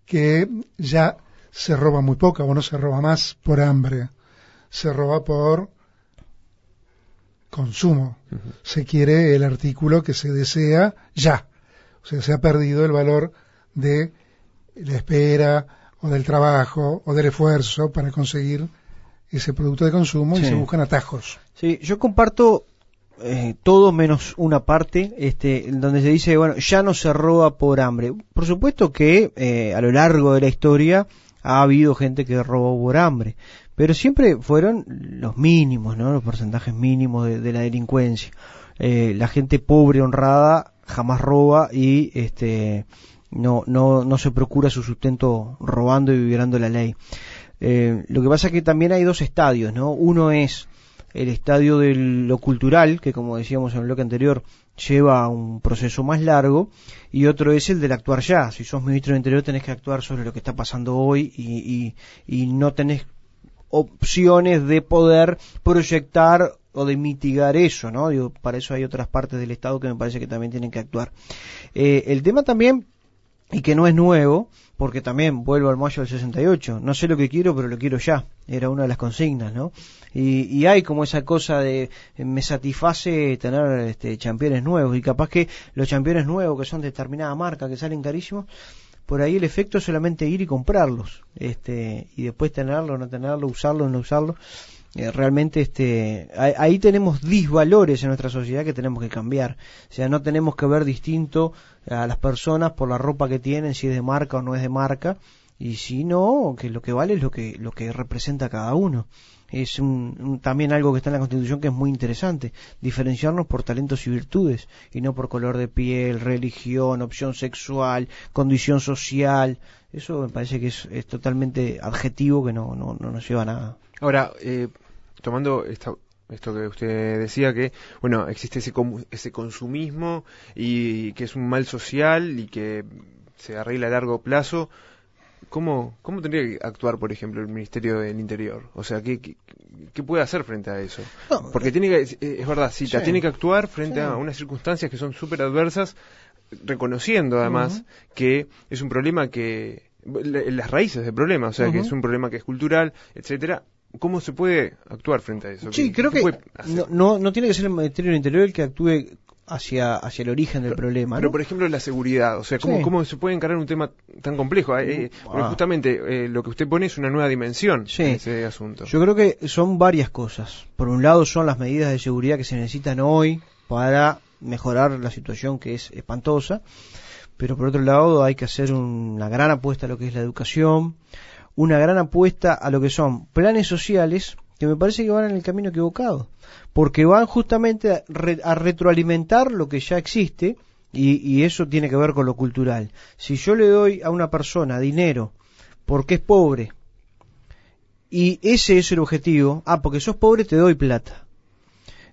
que ya se roba muy poco o no se roba más por hambre, se roba por consumo. Se quiere el artículo que se desea ya. O sea, se ha perdido el valor de la espera o del trabajo o del esfuerzo para conseguir ese producto de consumo y se buscan atajos. Sí, yo comparto eh, todo menos una parte este, donde se dice, bueno, ya no se roba por hambre. Por supuesto que eh, a lo largo de la historia ha habido gente que robó por hambre, pero siempre fueron los mínimos, ¿no? Los porcentajes mínimos de, la delincuencia. Eh, la gente pobre, honrada, jamás roba y este, no, no, no se procura su sustento robando y violando la ley. lo que pasa es que también hay dos estadios, ¿no? Uno es el estadio de lo cultural, que como decíamos en el bloque anterior, lleva un proceso más largo y otro es el del actuar ya. Si sos ministro del Interior tenés que actuar sobre lo que está pasando hoy y, y, y no tenés opciones de poder proyectar o de mitigar eso, ¿no? Digo, para eso hay otras partes del Estado que me parece que también tienen que actuar. Eh, el tema también, y que no es nuevo, porque también vuelvo al mayo del 68, no sé lo que quiero, pero lo quiero ya, era una de las consignas, ¿no? Y, y hay como esa cosa de, me satisface tener este, championes nuevos, y capaz que los championes nuevos que son de determinada marca, que salen carísimos, por ahí el efecto es solamente ir y comprarlos, este, y después tenerlo, no tenerlo, usarlo, no usarlo. Eh, realmente este ahí, tenemos disvalores en nuestra sociedad que tenemos que cambiar o sea no tenemos que ver distinto a las personas por la ropa que tienen si es de marca o no es de marca y si no que lo que vale es lo que lo que representa cada uno es un, un- también algo que está en la Constitución que es muy interesante, diferenciarnos por talentos y virtudes, y no por color de piel, religión, opción sexual, condición social. Eso me parece que es, es totalmente adjetivo que no, no, no nos lleva a nada. Ahora, eh, tomando esta- esto que usted decía, que, bueno, existe ese, ese consumismo y que es un mal social y que se arregla a largo plazo, ¿cómo, cómo tendría que actuar, por ejemplo, el Ministerio del Interior? O sea, ¿qué, qué, qué puede hacer frente a eso? No, Porque tiene que, es, es verdad, cita, Sí. tiene que actuar frente Sí. a unas circunstancias que son súper adversas, reconociendo además que es un problema que, la- las raíces del problema, o sea, que es un problema que es cultural, etcétera. ¿Cómo se puede actuar frente a eso? Sí, ¿Qué- creo que no, no, no tiene que ser el Ministerio del Interior el que actúe hacia, hacia el origen del problema. Pero, por ejemplo, la seguridad, o sea, ¿cómo, Sí. cómo se puede encarar un tema tan complejo? Eh, eh, porque Ah. justamente eh, lo que usted pone es una nueva dimensión Sí. en ese asunto. Yo creo que son varias cosas. Por un lado son las medidas de seguridad que se necesitan hoy para mejorar la situación que es espantosa, pero por otro lado hay que hacer una gran apuesta a lo que es la educación, una gran apuesta a lo que son planes sociales que me parece que van en el camino equivocado, porque van justamente a, re- a retroalimentar lo que ya existe y, y eso tiene que ver con lo cultural. Si yo le doy a una persona dinero porque es pobre, y ese es el objetivo. Ah, porque sos pobre te doy plata.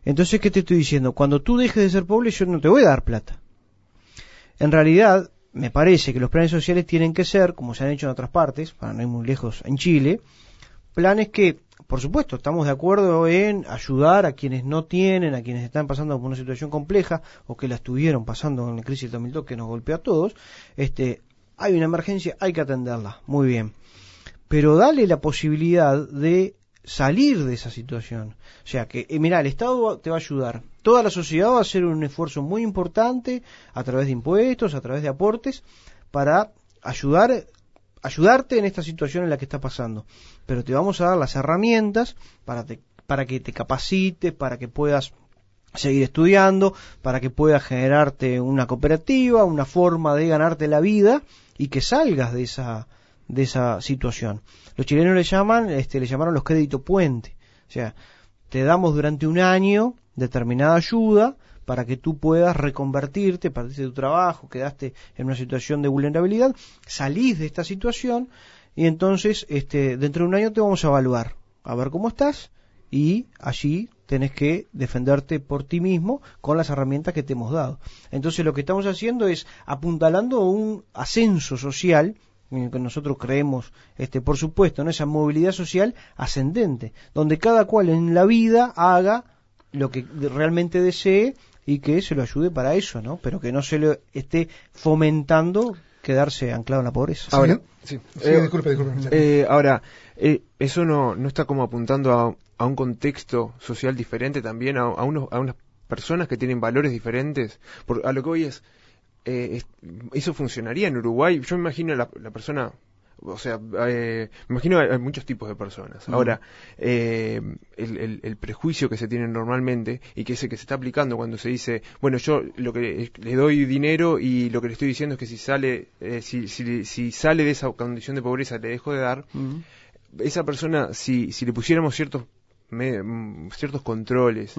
Entonces, ¿qué te estoy diciendo? Cuando tú dejes de ser pobre, yo no te voy a dar plata. En realidad, me parece que los planes sociales tienen que ser, como se han hecho en otras partes, para no ir muy lejos, en Chile, planes que, por supuesto, estamos de acuerdo en ayudar a quienes no tienen, a quienes están pasando por una situación compleja o que la estuvieron pasando en la crisis del 2002 que nos golpeó a todos. Este, hay una emergencia, hay que atenderla. Muy bien pero dale la posibilidad de salir de esa situación. O sea, que, eh, mira, el Estado te va a ayudar. Toda la sociedad va a hacer un esfuerzo muy importante a través de impuestos, a través de aportes, para ayudar, ayudarte en esta situación en la que está pasando. Pero te vamos a dar las herramientas para, te- para que te capacites, para que puedas seguir estudiando, para que puedas generarte una cooperativa, una forma de ganarte la vida y que salgas de esa de esa situación. Los chilenos le llaman, este, le llamaron los créditos puente. O sea, te damos durante un año determinada ayuda para que tú puedas reconvertirte, perdiste tu trabajo, quedaste en una situación de vulnerabilidad, salís de esta situación y entonces este, dentro de un año te vamos a evaluar, a ver cómo estás y allí tenés que defenderte por ti mismo con las herramientas que te hemos dado. Entonces lo que estamos haciendo es apuntalando un ascenso social en el que nosotros creemos, este, por supuesto, en esa movilidad social ascendente, donde cada cual en la vida haga lo que realmente desee y que se lo ayude para eso, ¿no? Pero que no se le esté fomentando quedarse anclado en la pobreza. Ahora, sí. Sí, Eh, disculpe, disculpe. eh, ahora, eh, ¿eso no, no está como apuntando a, a un contexto social diferente también, a, a, unos, a unas personas que tienen valores diferentes? Por, a lo que hoy es, eh, es- ¿eso funcionaría en Uruguay? Yo me imagino la, la persona, o sea, eh, me imagino hay, hay muchos tipos de personas. Ahora, eh, el, el- el prejuicio que se tiene normalmente y que es el que se está aplicando cuando se dice, bueno, yo lo que le doy dinero y lo que le estoy diciendo es que si sale, eh, si, si, si sale de esa condición de pobreza le dejo de dar, esa persona, si, si le pusiéramos ciertos, me- mm, ciertos controles.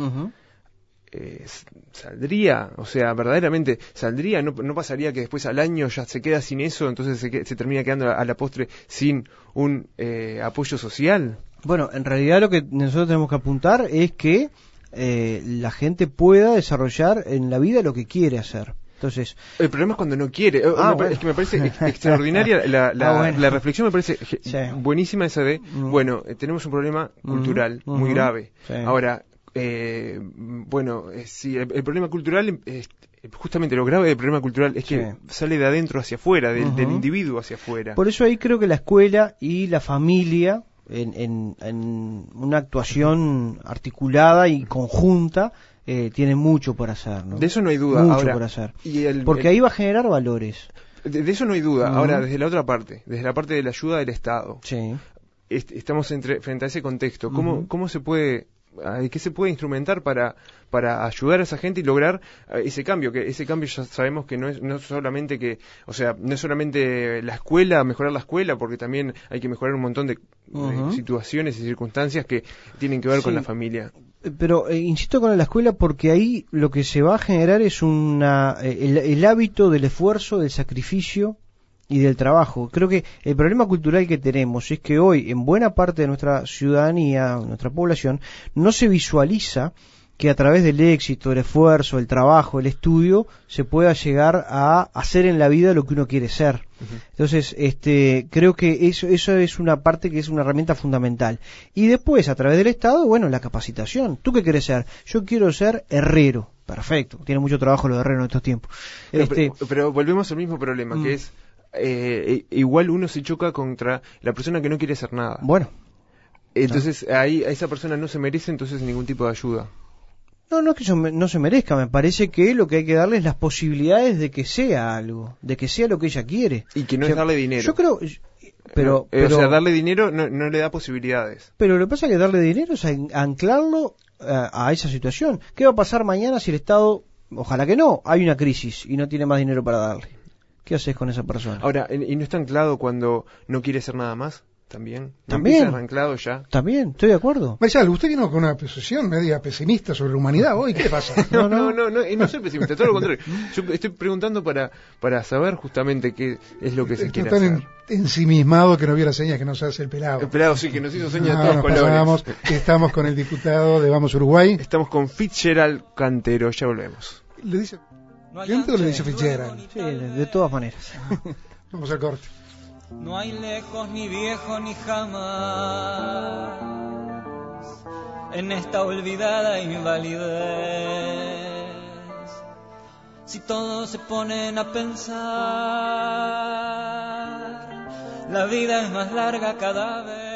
Eh, saldría, o sea, verdaderamente saldría, no, no pasaría que después al año ya se queda sin eso, entonces se, se termina quedando a, la postre sin un eh, apoyo social. Bueno, en realidad lo que nosotros tenemos que apuntar es que eh, la gente pueda desarrollar en la vida lo que quiere hacer. Entonces, El problema es cuando no quiere. Eh, Ah, me pa- bueno. Es que me parece ex- extraordinaria la, (laughs) la- Ah, bueno. la reflexión, me parece Sí. buenísima esa de, Mm. bueno, eh, tenemos un problema cultural Ujú, muy ujú. grave. Sí. Ahora, eh, bueno, eh, sí, el, el problema cultural, es, justamente lo grave del problema cultural es que Sí. sale de adentro hacia afuera, del, del individuo hacia afuera. por eso ahí creo que la escuela y la familia, en, en- en una actuación articulada y conjunta, eh, tienen mucho por hacer. ¿no? De eso no hay duda. Mucho Ahora, por hacer. y el- Porque el- ahí va a generar valores. de, de eso no hay duda. Ahora, desde la otra parte, desde la parte de la ayuda del Estado, Sí. est- estamos entre, frente a ese contexto. ¿Cómo, cómo se puede, qué se puede instrumentar para, para ayudar a esa gente y lograr eh, ese cambio? Que ese cambio ya sabemos que no es, no solamente que, o sea, no es solamente la escuela, mejorar la escuela, porque también hay que mejorar un montón de, situaciones y circunstancias que tienen que ver con la familia. Eh, Pero eh, insisto con la escuela porque ahí lo que se va a generar es una, el, el hábito del esfuerzo, del sacrificio y del trabajo. Creo que el problema cultural que tenemos es que hoy en buena parte de nuestra ciudadanía, nuestra población, no se visualiza que a través del éxito, el esfuerzo, el trabajo, el estudio, se pueda llegar a hacer en la vida lo que uno quiere ser. Entonces, este, creo que eso, eso es una parte que es una herramienta fundamental. Y después, a través del Estado, bueno, la capacitación. ¿Tú qué quieres ser? Yo quiero ser herrero. Perfecto. Tiene mucho trabajo los herreros en estos tiempos. No, Este, pero, pero volvemos al mismo problema, Mm. que es, eh, igual uno se choca contra la persona que no quiere hacer nada. bueno, Entonces, ahí a esa persona no se merece entonces ningún tipo de ayuda. no, no es que me- no se merezca. Me parece que lo que hay que darle es las posibilidades de que sea algo, de que sea lo que ella quiere. Y que no O sea, es darle dinero. Yo creo, pero, Eh, pero o sea, darle dinero no, no le da posibilidades. Pero lo que pasa es que darle dinero es an- anclarlo eh, a esa situación. ¿Qué va a pasar mañana si el Estado, ojalá que no, hay una crisis y no tiene más dinero para darle? ¿Qué haces con esa persona? Ahora, ¿y no está anclado cuando no quiere hacer nada más? También. ¿No También. anclado ya? También, estoy de acuerdo. Marcial, usted vino con una posición media pesimista sobre la humanidad hoy. ¿Qué pasa? (laughs) No, no, no, no, y no soy pesimista, todo lo contrario. Yo estoy preguntando para, para saber justamente qué es lo que se quiere tan hacer. en- ensimismado que no vio las señas que nos hace el pelado. El pelado sí que nos hizo señas No, de todos nos colores. pasábamos. Estamos con el diputado de Vamos Uruguay. Estamos con Fitzgerald Cantero, ya volvemos. ¿Le dice gente Fitzgerald? Sí, de todas maneras. (laughs) Vamos al corte. No hay lejos ni viejo ni jamás en esta olvidada invalidez. Si todos se ponen a pensar, la vida es más larga cada vez.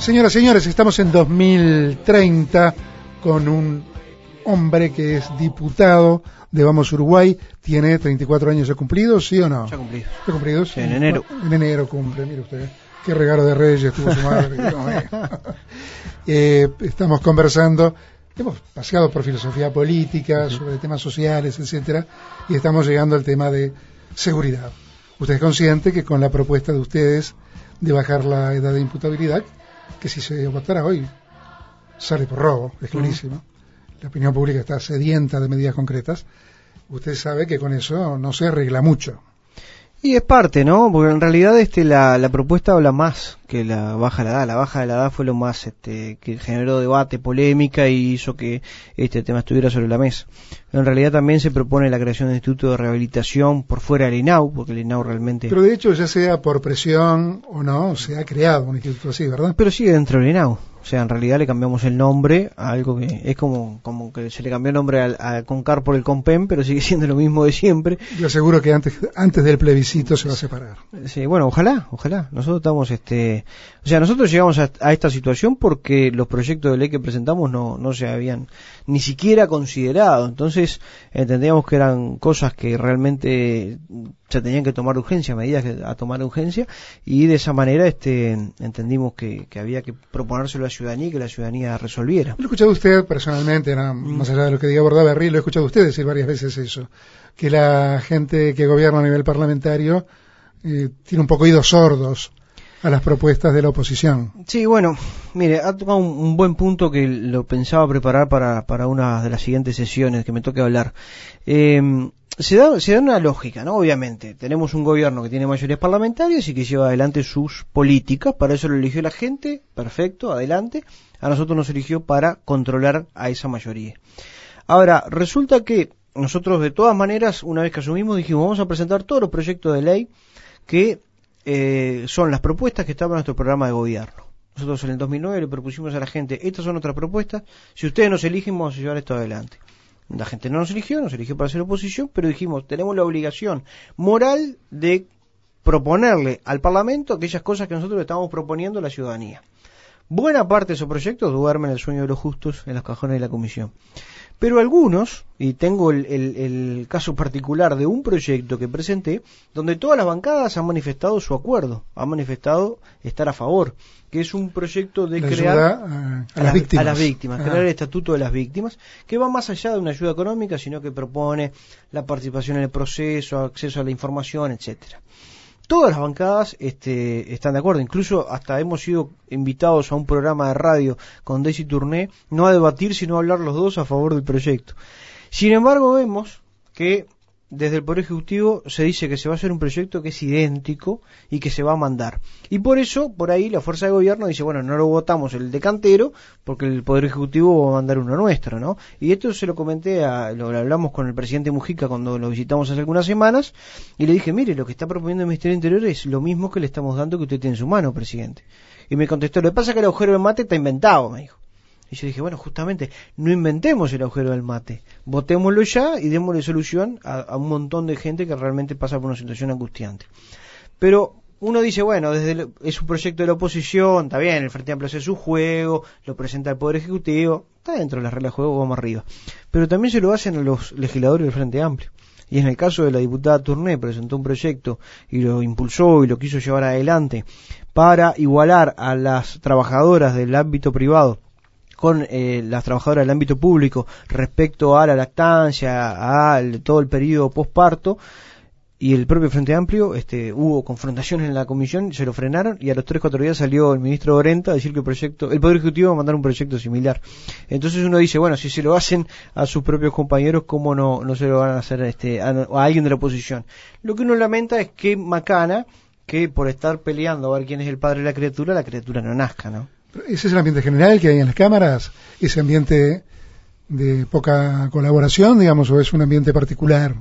Señoras y señores, estamos en 2030 con un hombre que es diputado de Vamos Uruguay. Tiene 34 años ya cumplidos, ¿sí o no? Ya cumplido. ¿Ya cumplidos? Sí, en enero. En enero cumple, mire usted. Qué regalo de Reyes tuvo su madre. (laughs) Eh, estamos conversando, hemos paseado por filosofía política, sobre temas sociales, etcétera, y estamos llegando al tema de seguridad. Usted es consciente que con la propuesta de ustedes de bajar la edad de imputabilidad, que si se votara hoy, sale por robo, es clarísimo. La opinión pública está sedienta de medidas concretas. Usted sabe que con eso no se arregla mucho. Y es parte, ¿no? Porque en realidad este la, la propuesta habla más que la baja de la edad. La baja de la edad fue lo más este, que generó debate, polémica y hizo que este tema estuviera sobre la mesa. En realidad también se propone la creación de un instituto de rehabilitación por fuera del INAU, porque el INAU realmente... Pero de hecho, ya sea por presión o no, se ha creado un instituto así, ¿verdad? Pero sigue dentro del INAU. O sea, en realidad le cambiamos el nombre a algo que es como, como que se le cambió el nombre al, al Concar por el Compen, pero sigue (laughs) siendo lo mismo de siempre. Yo aseguro que antes, antes del plebiscito se va a separar. Sí, bueno, ojalá, ojalá. Nosotros estamos, este, o sea, nosotros llegamos a, a esta situación porque los proyectos de ley que presentamos no, no se habían ni siquiera considerado. Entonces, entendíamos que eran cosas que realmente se tenían que tomar urgencia, medidas que- a tomar urgencia, y de esa manera, este, entendimos que, que había que proponérselo a la ciudadanía y que la ciudadanía resolviera. Lo he escuchado usted personalmente, no, más allá de lo que diga Bordaberry, lo he escuchado usted decir varias veces eso, que la gente que gobierna a nivel parlamentario eh, tiene un poco oídos sordos a las propuestas de la oposición. Sí, bueno, mire, ha tocado un, buen punto que lo pensaba preparar para, para una de las siguientes sesiones que me toque hablar. Eh, se, da, se da una lógica, ¿no? Obviamente, tenemos un gobierno que tiene mayorías parlamentarias y que lleva adelante sus políticas, para eso lo eligió la gente, perfecto, adelante. A nosotros nos eligió para controlar a esa mayoría. Ahora, resulta que nosotros de todas maneras, una vez que asumimos, dijimos, vamos a presentar todos los proyectos de ley que eh, son las propuestas que estaban en nuestro programa de gobierno. Nosotros en el 2009 le propusimos a la gente, estas son nuestras propuestas, si ustedes nos eligen vamos a llevar esto adelante. La gente no nos eligió, nos eligió para hacer oposición, pero dijimos, tenemos la obligación moral de proponerle al Parlamento aquellas cosas que nosotros le estamos proponiendo a la ciudadanía. Buena parte de esos proyectos duermen el sueño de los justos en los cajones de la comisión. Pero algunos, y tengo el, el- el caso particular de un proyecto que presenté, donde todas las bancadas han manifestado su acuerdo, han manifestado estar a favor, que es un proyecto de La crear a, a las víctimas. a las víctimas, crear el estatuto de las víctimas, que va más allá de una ayuda económica, sino que propone la participación en el proceso, acceso a la información, etcétera. Todas las bancadas este, están de acuerdo, incluso hasta hemos sido invitados a un programa de radio con Daisy Tourné, no a debatir, sino a hablar los dos a favor del proyecto. Sin embargo, vemos que desde el Poder Ejecutivo se dice que se va a hacer un proyecto que es idéntico y que se va a mandar. Y por eso, por ahí, la fuerza de gobierno dice, bueno, no lo votamos el decantero, porque el Poder Ejecutivo va a mandar uno nuestro, ¿no? Y esto se lo comenté, a, lo, hablamos con el presidente Mujica cuando lo visitamos hace algunas semanas, y le dije, mire, lo que está proponiendo el Ministerio Interior es lo mismo que le estamos dando que usted tiene en su mano, presidente. Y me contestó, lo que pasa es que el agujero del mate está inventado, me dijo. Y yo dije, bueno, justamente, no inventemos el agujero del mate, votémoslo ya y démosle solución a, un montón de gente que realmente pasa por una situación angustiante. Pero uno dice, bueno, desde es un proyecto de la oposición, está bien, el Frente Amplio hace su juego, lo presenta el Poder Ejecutivo, está dentro de las reglas de juego, vamos arriba. Pero también se lo hacen a los legisladores del Frente Amplio. Y en el caso de la diputada Tourné, presentó un proyecto y lo impulsó y lo quiso llevar adelante para igualar a las trabajadoras del ámbito privado con eh, las trabajadoras del ámbito público respecto a la lactancia, a todo el periodo posparto, y el propio Frente Amplio, este, hubo confrontaciones en la comisión, se lo frenaron y a los 3-4 días salió el ministro Orenta a decir que el proyecto, el Poder Ejecutivo va a mandar un proyecto similar. Entonces uno dice, bueno, si se lo hacen a sus propios compañeros, ¿cómo no, no se lo van a hacer este, a, a alguien de la oposición? Lo que uno lamenta es que Macana, que por estar peleando a ver quién es el padre de la criatura, la criatura no nazca, ¿no? Ese es el ambiente general que hay en las cámaras, ese ambiente de poca colaboración, digamos, o es un ambiente particular.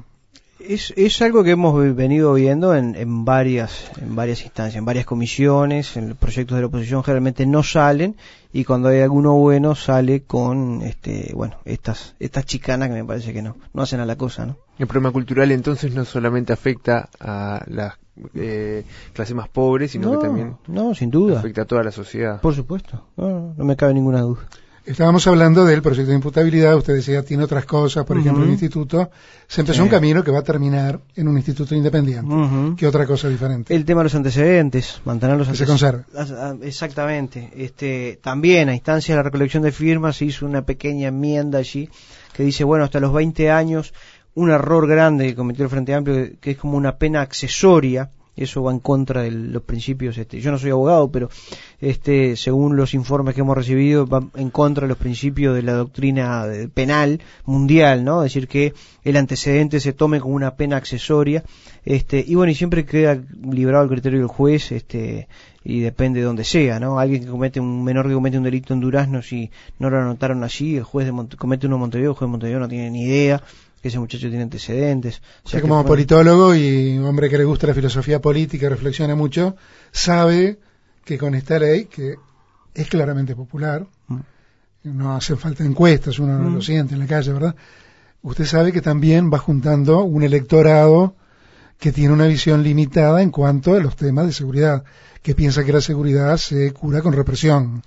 Es, es algo que hemos venido viendo en, en varias en varias instancias, en varias comisiones, en los proyectos de la oposición generalmente no salen y cuando hay alguno bueno sale con este bueno estas estas chicanas que me parece que no no hacen a la cosa, ¿no? El problema cultural entonces no solamente afecta a las eh, clases más pobres, sino no, que también no, sin duda, afecta a toda la sociedad. por supuesto, no, no me cabe ninguna duda. Estábamos hablando del proyecto de imputabilidad, usted decía, tiene otras cosas, por ejemplo, el instituto. Se empezó Sí. un camino que va a terminar en un instituto independiente. Ujú. ¿Qué otra cosa diferente? El tema de los antecedentes, mantener los Que se antecedentes. conserve. Ah, ah, Exactamente. Este, también a instancia de la recolección de firmas se hizo una pequeña enmienda allí que dice, bueno, hasta los 20 años, un error grande que cometió el Frente Amplio, que, es como una pena accesoria, eso va en contra de los principios, este, yo no soy abogado, pero este, según los informes que hemos recibido, va en contra de los principios de la doctrina de- penal mundial, ¿no? Es decir, que el antecedente se tome como una pena accesoria, este, y bueno, y siempre queda librado el criterio del juez, este, y depende de donde sea, ¿no? Alguien que comete un menor que comete un delito en Durazno, si no lo anotaron allí, el juez de Monte- comete uno en Montevideo, el juez de Montevideo no tiene ni idea que ese muchacho tiene antecedentes. O sea que como politólogo y hombre que le gusta la filosofía política y reflexiona mucho, sabe que con esta ley, que es claramente popular. Mm. No hacen falta encuestas, uno Mm. lo siente en la calle, ¿verdad? Usted sabe que también va juntando un electorado que tiene una visión limitada en cuanto a los temas de seguridad, que piensa que la seguridad se cura con represión.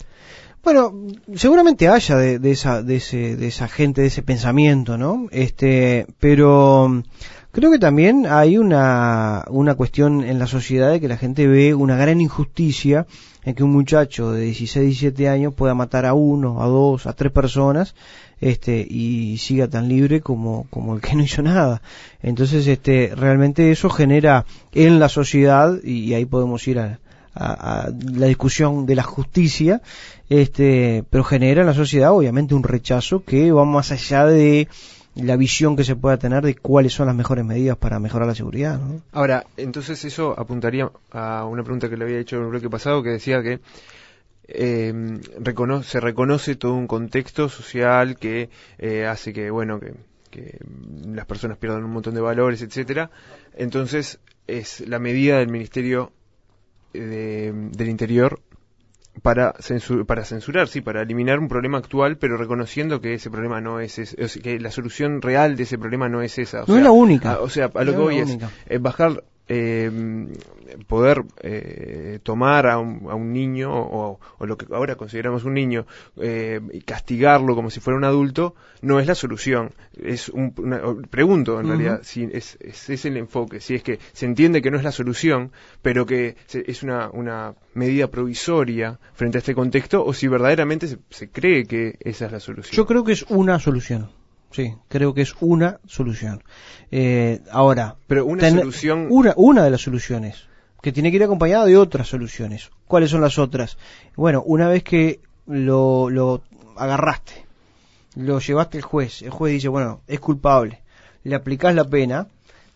Bueno, seguramente haya de, esa, de, ese, de esa gente, de ese pensamiento, ¿no? Este, pero mm, creo que también hay una, una cuestión en la sociedad de que la gente ve una gran injusticia en que un muchacho de 16, 17 años pueda matar a uno, a dos, a tres personas, este, y siga tan libre como, como el que no hizo nada. Entonces, este, realmente eso genera en la sociedad, y ahí podemos ir a- a la discusión de la justicia, este, pero genera en la sociedad obviamente un rechazo que va más allá de la visión que se pueda tener de cuáles son las mejores medidas para mejorar la seguridad. Ahora, entonces eso apuntaría a una pregunta que le había hecho en el bloque pasado que decía que eh, se reconoce todo un contexto social que eh, hace que, bueno, que, que las personas pierdan un montón de valores, etcétera. Entonces, es la medida del Ministerio de- del Interior para, censu- para censurar, sí, para eliminar un problema actual, pero reconociendo que ese problema no es, sea, que la solución real de ese problema no es esa. o No sea, es la única. a- o sea, a lo No que voy es es eh, bajar, eh, poder eh, tomar a un, a un niño o, o lo que ahora consideramos un niño eh, y castigarlo como si fuera un adulto no es la solución. Es un, una- pregunto en realidad si es, es, es el enfoque, si es que se entiende que no es la solución, pero que se- es una, una medida provisoria frente a este contexto o si verdaderamente se, se cree que esa es la solución. Yo creo que es una solución. Sí, creo que es una solución. Eh, ahora, pero una ten- solución una, una de las soluciones, que tiene que ir acompañada de otras soluciones. ¿Cuáles son las otras? Bueno, una vez que lo, lo agarraste, lo llevaste al juez, el juez dice, bueno, es culpable, le aplicás la pena,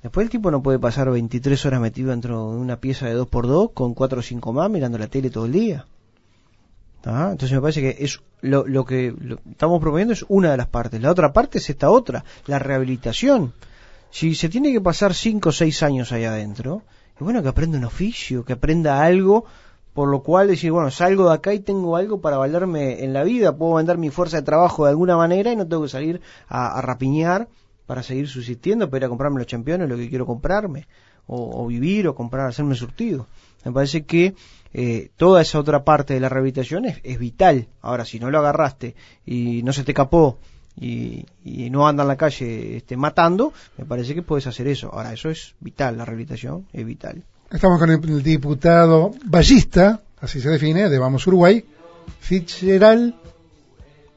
después el tipo no puede pasar 23 horas metido dentro de una pieza de 2x2 con 4 o 5 más mirando la tele todo el día. ¿Ah? Entonces me parece que es lo, que lo- estamos proponiendo es una de las partes. La otra parte es esta otra, la rehabilitación. Si se tiene que pasar 5 o 6 años ahí adentro, es bueno que aprenda un oficio, que aprenda algo por lo cual decir, bueno, salgo de acá y tengo algo para valerme en la vida, puedo vender mi fuerza de trabajo de alguna manera y no tengo que salir a, a rapiñar para seguir subsistiendo, para ir a comprarme los campeones, lo que quiero comprarme, o, o vivir, o comprar, hacerme surtido. Me parece que eh, toda esa otra parte de la rehabilitación es, es vital. Ahora, si no lo agarraste y no se te capó y, y no anda en la calle este, matando, me parece que puedes hacer eso. Ahora, eso es vital, la rehabilitación es vital. Estamos con el, el diputado ballista, así se define, de Vamos Uruguay, Fitzgerald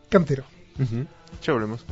Cantero. Ya volvemos.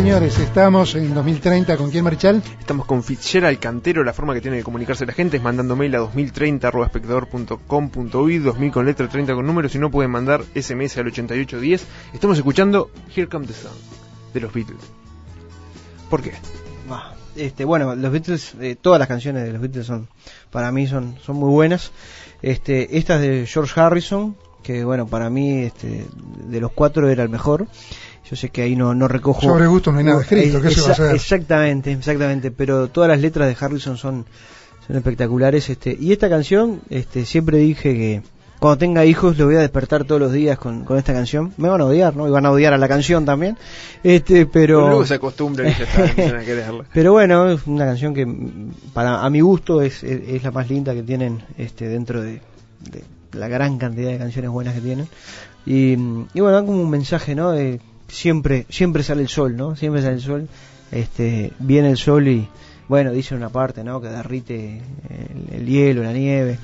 Señores, estamos en 2030 con quién Marchal. Estamos con Fitzgerald Cantero, la forma que tiene de comunicarse la gente es mandando mail a 2030.espectador.com.uy, 2000 con letra 30 con números, si no pueden mandar SMS al 8810. Estamos escuchando Here Comes the Sun, de los Beatles. ¿Por qué? Este, bueno, los Beatles, eh, todas las canciones de los Beatles son, para mí son, son muy buenas. Este, esta es de George Harrison, que bueno, para mí, este, de los cuatro era el mejor. Yo sé que ahí no, no recojo. Sobre gusto no hay nada escrito, Eh, ¿qué se va a hacer? Exactamente, exactamente. Pero todas las letras de Harrison son, son espectaculares. Este, y esta canción, este, siempre dije que cuando tenga hijos lo voy a despertar todos los días con, con esta canción. Me van a odiar, ¿no? Y van a odiar a la canción también. Este, pero. Luego se acostumbran y ya. Pero bueno, es una canción que para a mi gusto es, es, es la más linda que tienen este dentro de, de la gran cantidad de canciones buenas que tienen. Y, y bueno, da como un mensaje, ¿no? De siempre siempre sale el sol, ¿no? Siempre sale el sol. Este, viene el sol y, bueno, dice una parte, ¿no? Que derrite el, el hielo, la nieve.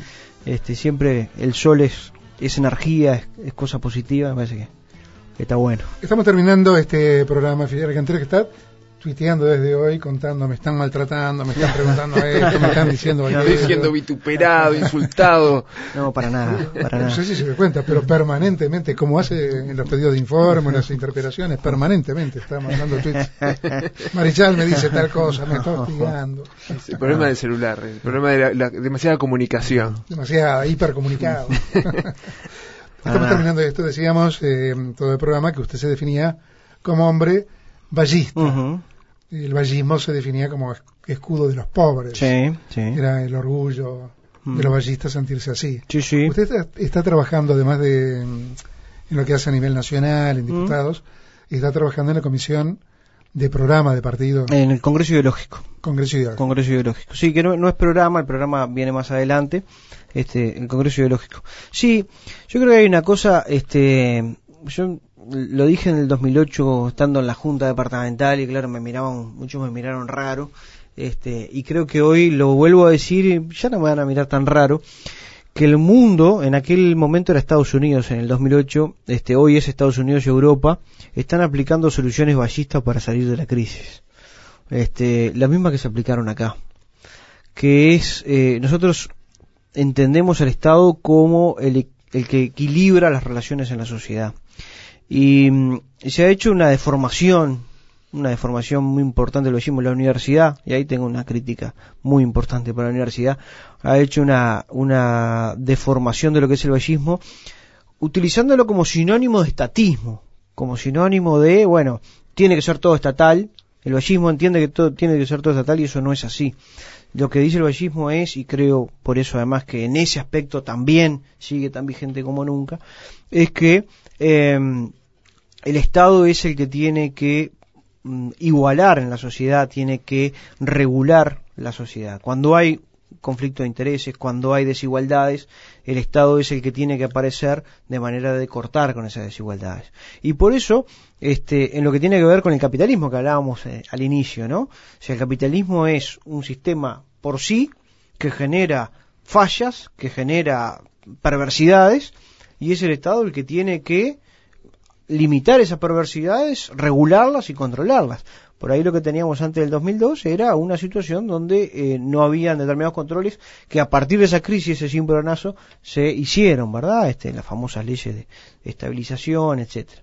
Este, siempre el sol es, es energía, es, es cosa positiva, me parece que, está bueno. Estamos terminando este programa, Cantero, que está tuiteando desde hoy, contando, me están maltratando, me están preguntando (laughs) esto, me están diciendo Estoy aquello. siendo vituperado, insultado. No, para nada, para No sé si se da cuenta, pero permanentemente, como hace en los pedidos de informe, en las interpelaciones, permanentemente está mandando tweets. (laughs) Marichal me dice tal cosa, me está hostigando. El problema del celular, el problema de la, la demasiada comunicación. Demasiado hipercomunicado. (laughs) Estamos Ah. terminando esto, decíamos eh, todo el programa que usted se definía como hombre vallista. Ujú. El vallismo se definía como es- escudo de los pobres. Sí, sí. Era el orgullo Mm. de los vallistas sentirse así. Sí, sí. Usted está, está trabajando, además de mm, en lo que hace a nivel nacional, Mm. en diputados, está trabajando en la comisión de programa de partido, En el Congreso Ideológico. Congreso Ideológico. Congreso Ideológico. Sí, que no, no es programa, el programa viene más adelante, este, el Congreso Ideológico. Sí, yo creo que hay una cosa, este, yo lo dije en el 2008 estando en la Junta Departamental y claro, me miraban, muchos me miraron raro, este, y creo que hoy lo vuelvo a decir, ya no me van a mirar tan raro, que el mundo, en aquel momento era Estados Unidos, en el 2008, este, hoy es Estados Unidos y Europa, están aplicando soluciones ballistas para salir de la crisis este, la misma que se aplicaron acá, que es, eh, nosotros entendemos al Estado como el, el que equilibra las relaciones en la sociedad. Y, mm, se ha hecho una deformación, una deformación muy importante, lo decimos, la universidad, y ahí tengo una crítica muy importante para la universidad, ha hecho una, una deformación de lo que es el vallismo, utilizándolo como sinónimo de estatismo, como sinónimo de, bueno, tiene que ser todo estatal, el vallismo entiende que todo tiene que ser todo estatal y eso no es así. Lo que dice el vallismo es, y creo por eso además que en ese aspecto también sigue tan vigente como nunca, es que eh, el Estado es el que tiene que mm, igualar en la sociedad, tiene que regular la sociedad. Cuando hay conflicto de intereses, cuando hay desigualdades, el Estado es el que tiene que aparecer de manera de cortar con esas desigualdades. Y por eso, este, en lo que tiene que ver con el capitalismo que hablábamos eh, al inicio, ¿no? O sea, el capitalismo es un sistema por sí que genera fallas, que genera perversidades, y es el Estado el que tiene que limitar esas perversidades, regularlas y controlarlas. Por ahí lo que teníamos antes del 2002 era una situación donde eh, no habían determinados controles que a partir de esa crisis, ese cimbronazo, se hicieron, ¿verdad? Este, las famosas leyes de estabilización, etcétera.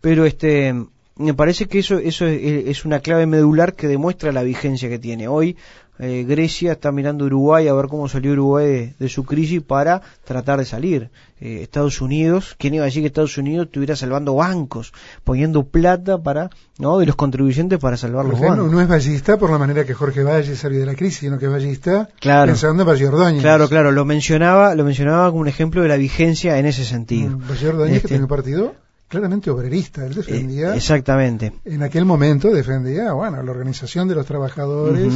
Pero este, me parece que eso, eso es, es una clave medular que demuestra la vigencia que tiene. Hoy eh, Grecia está mirando Uruguay a ver cómo salió Uruguay de, de su crisis para tratar de salir. Eh, Estados Unidos, ¿quién iba a decir que Estados Unidos estuviera salvando bancos, poniendo plata para, ¿no? de los contribuyentes para salvar los bancos? no es ballista por la manera que Jorge Valle salió de la crisis, sino que es ballista Claro. pensando en Valle Ordóñez. Claro, claro, lo mencionaba, lo mencionaba como un ejemplo de la vigencia en ese sentido. Mm, Valle Ordóñez Este, que tenía un partido claramente obrerista. Él defendía, eh, exactamente. en aquel momento defendía, bueno, la organización de los trabajadores.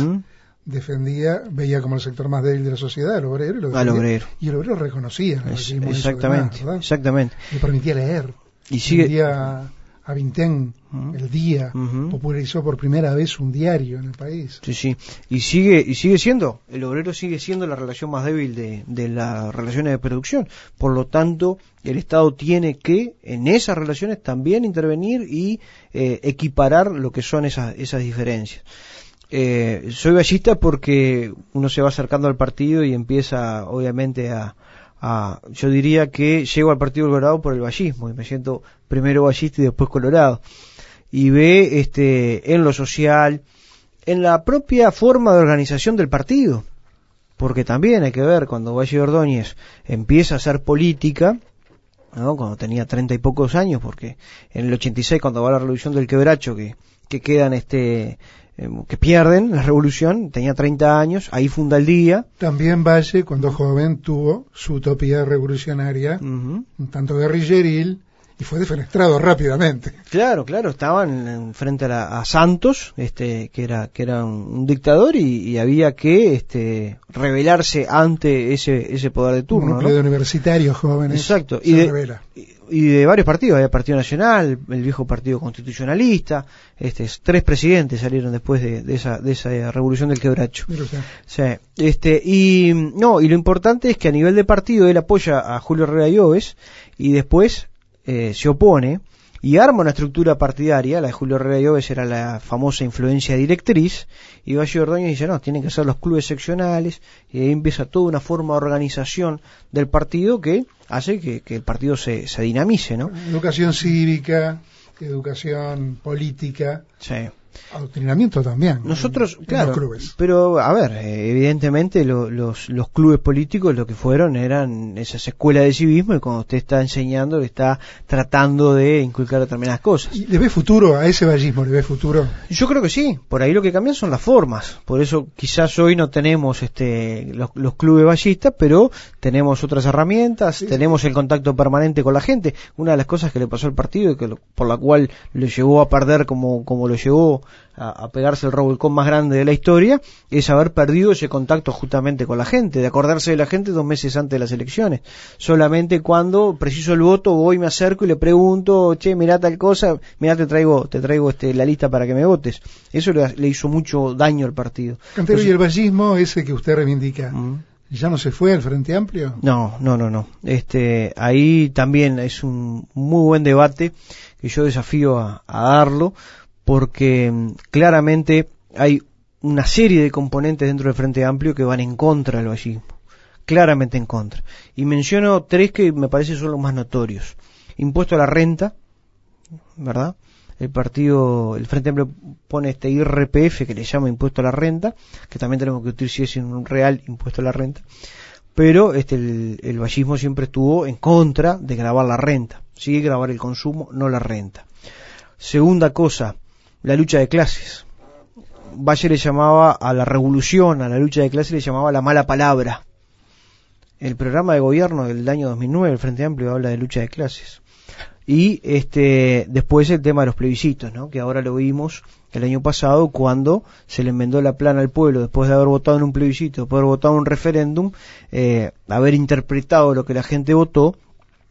Defendía, veía como el sector más débil de la sociedad, el obrero, y lo defendía. obrero. Y el obrero reconocía Es- exactamente, exactamente. Le permitía leer. Y sigue, Vendía a Vintén, el día, popularizó por primera vez un diario en el país. Sí, sí. Y sigue, y sigue siendo, el obrero sigue siendo la relación más débil de, de las relaciones de producción. Por lo tanto, el Estado tiene que, en esas relaciones, también intervenir y eh, equiparar lo que son esas, esas diferencias. Eh, soy ballista porque uno se va acercando al partido y empieza, obviamente, a, a- yo diría que llego al Partido Colorado por el ballismo y me siento primero ballista y después colorado. Y ve este, en lo social, en la propia forma de organización del partido. Porque también hay que ver, cuando Valle Ordóñez empieza a hacer política, ¿no? cuando tenía treinta y pocos años, porque en el 86, cuando va la revolución del quebracho, que, que quedan, este, em, que pierden la revolución, tenía 30 años, ahí funda el día. También Valle, cuando joven, tuvo su utopía revolucionaria, un tanto guerrilleril, y fue defenestrado rápidamente. Claro, claro, estaban en- frente a, la- a Santos, este, que era que era un, un dictador y, y había que este, rebelarse ante ese ese poder de Un turno, núcleo ¿no? de universitarios jóvenes. Exacto, se y de, revela. y- de varios partidos, había Partido Nacional, el viejo Partido Constitucionalista, este, tres presidentes salieron después de, de esa de esa revolución del quebracho. Sí, este, y no, y lo importante es que a nivel de partido él apoya a Julio Herrera Lloves y después eh, se opone y arma una estructura partidaria, la de Julio Herrera Lloves era la famosa influencia directriz, y Valle Ordóñez dice, no, tienen que ser los clubes seccionales, y ahí empieza toda una forma de organización del partido que hace que, que el partido se, se dinamice, ¿no? Educación cívica, educación política, Sí. Adoctrinamiento también. Nosotros, en- en claro, los clubes. pero a ver, evidentemente lo- los, los clubes políticos lo que fueron eran esas escuelas de civismo y cuando usted está enseñando, le está tratando de inculcar determinadas cosas. ¿Y ¿Le ve futuro a ese vallismo? ¿Le ve futuro? Yo creo que sí, por ahí lo que cambian son las formas, por eso quizás hoy no tenemos este los, los clubes ballistas, pero tenemos otras herramientas, Sí, tenemos el contacto permanente con la gente. Una de las cosas que le pasó al partido y que lo- por la cual lo llevó a perder como, como lo llevó a, a pegarse el revolcón más grande de la historia, es haber perdido ese contacto justamente con la gente, de acordarse de la gente dos meses antes de las elecciones. Solamente cuando preciso el voto voy, me acerco y le pregunto, che, mirá tal cosa, mirá te traigo, te traigo este, la lista para que me votes. Eso le, le hizo mucho daño al partido. Cantero, Entonces- ¿y el vallismo ese que usted reivindica? Mm. ¿Ya no se fue al Frente Amplio? No, no, no, no. Este, ahí también es un muy buen debate que yo desafío a, a darlo porque mm, claramente hay una serie de componentes dentro del Frente Amplio que van en contra del vallismo. Claramente en contra. Y menciono tres que me parece son los más notorios. Impuesto a la renta, ¿verdad? El partido, el Frente Amplio pone este IRPF que le llama impuesto a la renta, que también tenemos que discutir si es un real impuesto a la renta pero este el, vallismo siempre estuvo en contra de grabar la renta, sí grabar el consumo, no la renta. Segunda cosa, la lucha de clases. Valle le llamaba a la revolución, a la lucha de clases le llamaba la mala palabra. El programa de gobierno del año 2009, el Frente Amplio habla de lucha de clases. Y este después el tema de los plebiscitos, ¿no? que ahora lo vimos el año pasado cuando se le enmendó la plana al pueblo después de haber votado en un plebiscito, después de haber votado en un referéndum, eh, haber interpretado lo que la gente votó.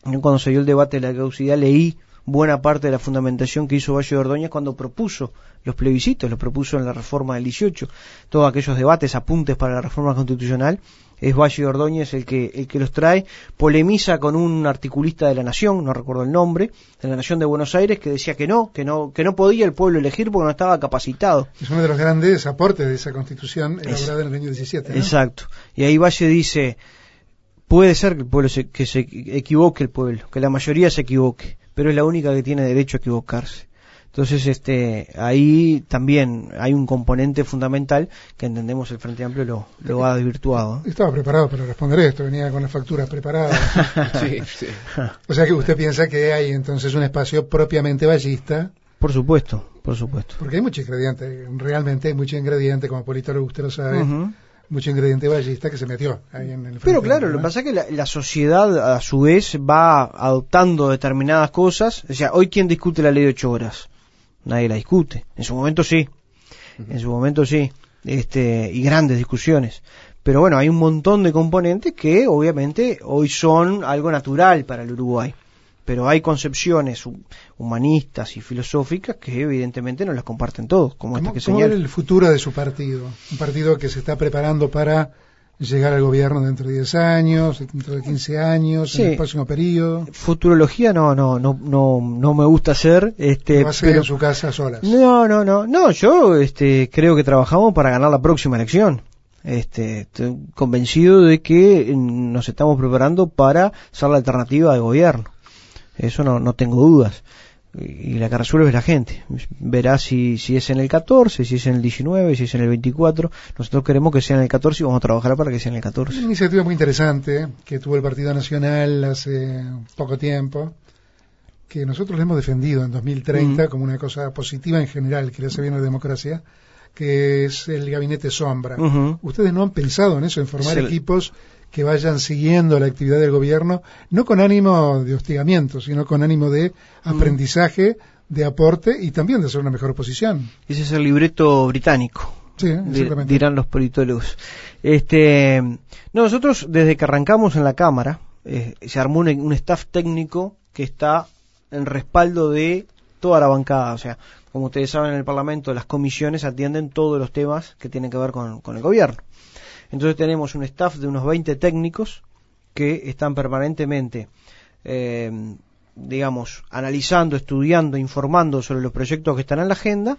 Cuando se dio el debate de la causidad leí buena parte de la fundamentación que hizo Valle de Ordóñez cuando propuso los plebiscitos, los propuso en la reforma del 18, todos aquellos debates, apuntes para la reforma constitucional, es Valle de Ordóñez el que, el que los trae, polemiza con un articulista de la Nación, no recuerdo el nombre, de la Nación de Buenos Aires, que decía que no, que no, que no podía el pueblo elegir porque no estaba capacitado. Es uno de los grandes aportes de esa constitución Es- elaborada en el año 17. ¿no? Exacto. Y ahí Valle dice, puede ser que el pueblo se, que se equivoque el pueblo, que la mayoría se equivoque, pero es la única que tiene derecho a equivocarse. Entonces, este, ahí también hay un componente fundamental que entendemos el Frente Amplio lo, lo ha desvirtuado. Estaba preparado para responder esto, venía con las facturas preparadas. (laughs) Sí, sí. o sea que usted piensa que hay entonces un espacio propiamente vallista, Por supuesto, por supuesto. porque hay mucho ingrediente, realmente hay mucho ingrediente, como politólogo usted lo sabe, Ujú. Mucho ingrediente vallista que se metió ahí en el Pero claro, lo que pasa es que la, la sociedad a su vez va adoptando determinadas cosas. O sea, hoy quién discute la ley de ocho horas? Nadie la discute. En su momento sí. En su momento sí. Este, y grandes discusiones. Pero bueno, hay un montón de componentes que obviamente hoy son algo natural para el Uruguay. Pero hay concepciones hu- humanistas y filosóficas que evidentemente no las comparten todos, como esta ¿Cómo, que cómo ve señala. el futuro de su partido? Un partido que se está preparando para llegar al gobierno dentro de 10 años, dentro de 15 años, Sí. en el próximo periodo. Futurología no, no, no, no, no me gusta hacer, este, va a pero en su casa solas. No, no, no, no, yo este, creo que trabajamos para ganar la próxima elección. Este, estoy convencido de que mm, nos estamos preparando para ser la alternativa de gobierno. Eso no, no tengo dudas. Y y la que resuelve es la gente. Verá si, si es en el 14, si es en el 19, si es en el 24. Nosotros queremos que sea en el 14 y vamos a trabajar para que sea en el 14. Una iniciativa muy interesante que tuvo el Partido Nacional hace poco tiempo, que nosotros le hemos defendido en 2030 Ujú. como una cosa positiva en general que le hace bien a la democracia, que es el gabinete sombra. ¿Ustedes no han pensado en eso, en formar equipos que vayan siguiendo la actividad del gobierno, no con ánimo de hostigamiento, sino con ánimo de aprendizaje, de aporte y también de hacer una mejor oposición. Ese es el libreto británico. Sí, exactamente. dirán los politólogos. Este, no, nosotros desde que arrancamos en la Cámara, eh, se armó un, un staff técnico que está en respaldo de toda la bancada. O sea, como ustedes saben, en el Parlamento las comisiones atienden todos los temas que tienen que ver con, con el gobierno. Entonces tenemos un staff de unos 20 técnicos que están permanentemente, eh, digamos, analizando, estudiando, informando sobre los proyectos que están en la agenda,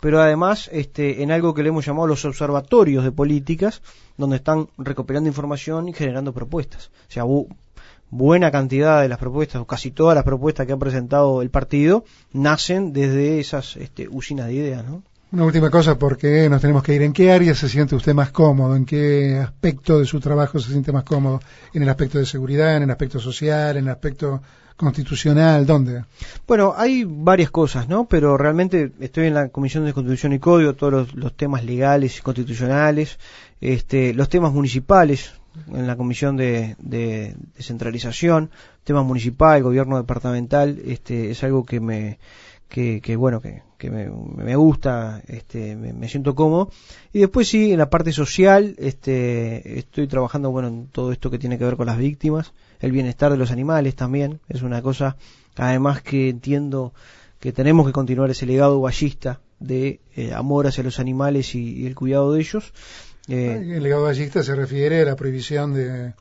pero además este, en algo que le hemos llamado los observatorios de políticas, donde están recopilando información y generando propuestas. O sea, bu- buena cantidad de las propuestas, o casi todas las propuestas que ha presentado el partido, nacen desde esas este, usinas de ideas, ¿no? Una última cosa, porque nos tenemos que ir. ¿En qué área se siente usted más cómodo? ¿En qué aspecto de su trabajo se siente más cómodo? ¿En el aspecto de seguridad, en el aspecto social, en el aspecto constitucional? ¿Dónde? Bueno, hay varias cosas, ¿no? Pero realmente estoy en la Comisión de Constitución y Código, todos los, temas legales y constitucionales, este, los temas municipales, en la Comisión de, de Descentralización, temas municipal, gobierno departamental, este, es algo que me, que, que bueno, que, que me, me gusta, este, me, me siento cómodo. Y después sí, en la parte social, este, estoy trabajando, bueno, en todo esto que tiene que ver con las víctimas, el bienestar de los animales también, es una cosa, además que entiendo que tenemos que continuar ese legado ballista de eh, amor hacia los animales y, el cuidado de ellos. Eh, El legado gallista se refiere a la prohibición de,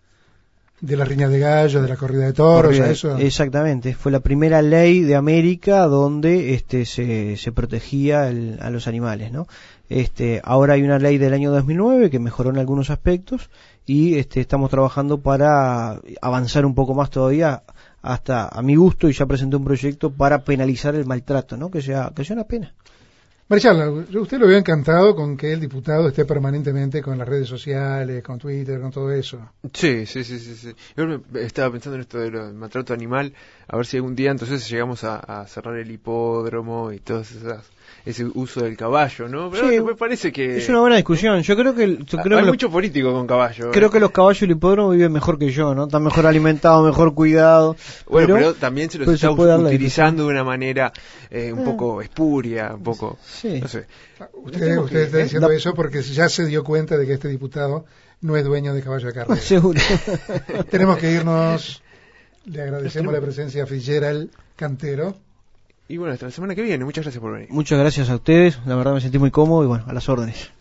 de las riñas de gallos, de la corrida de toros, Corrida- eso. Exactamente, fue la primera ley de América donde este, se, se protegía el- a los animales, ¿no? Este, ahora hay una ley del año 2009 que mejoró en algunos aspectos y este, estamos trabajando para avanzar un poco más todavía hasta a mi gusto y ya presenté un proyecto para penalizar el maltrato, ¿no? Que sea, que sea una pena. Marcial, usted lo veo encantado con que el diputado esté permanentemente con las redes sociales, con Twitter, con todo eso. Sí, sí, sí, sí. sí. Yo estaba pensando en esto del maltrato animal, a ver si algún día entonces llegamos a, a cerrar el hipódromo y todo esas, ese uso del caballo, ¿no? Pero Sí, me parece que Es una buena discusión. Yo creo que, yo creo hay que los- mucho político con caballo. Creo ¿eh? que los caballos y el hipódromo viven mejor que yo, ¿no? Están mejor alimentados, mejor cuidados. Bueno, pero, también se los pero está utilizando de una manera eh, un Eh. poco espuria, un poco, Sí. no sé. Usted, Tenemos usted que- está diciendo eso porque ya se dio cuenta de que este diputado no es dueño de caballo de carrera. (laughs) Seguro. Tenemos que irnos. Le agradecemos la presencia a Fitzgerald Cantero. Y bueno, hasta la semana que viene. Muchas gracias por venir. Muchas gracias a ustedes. La verdad me sentí muy cómodo y bueno, a las órdenes.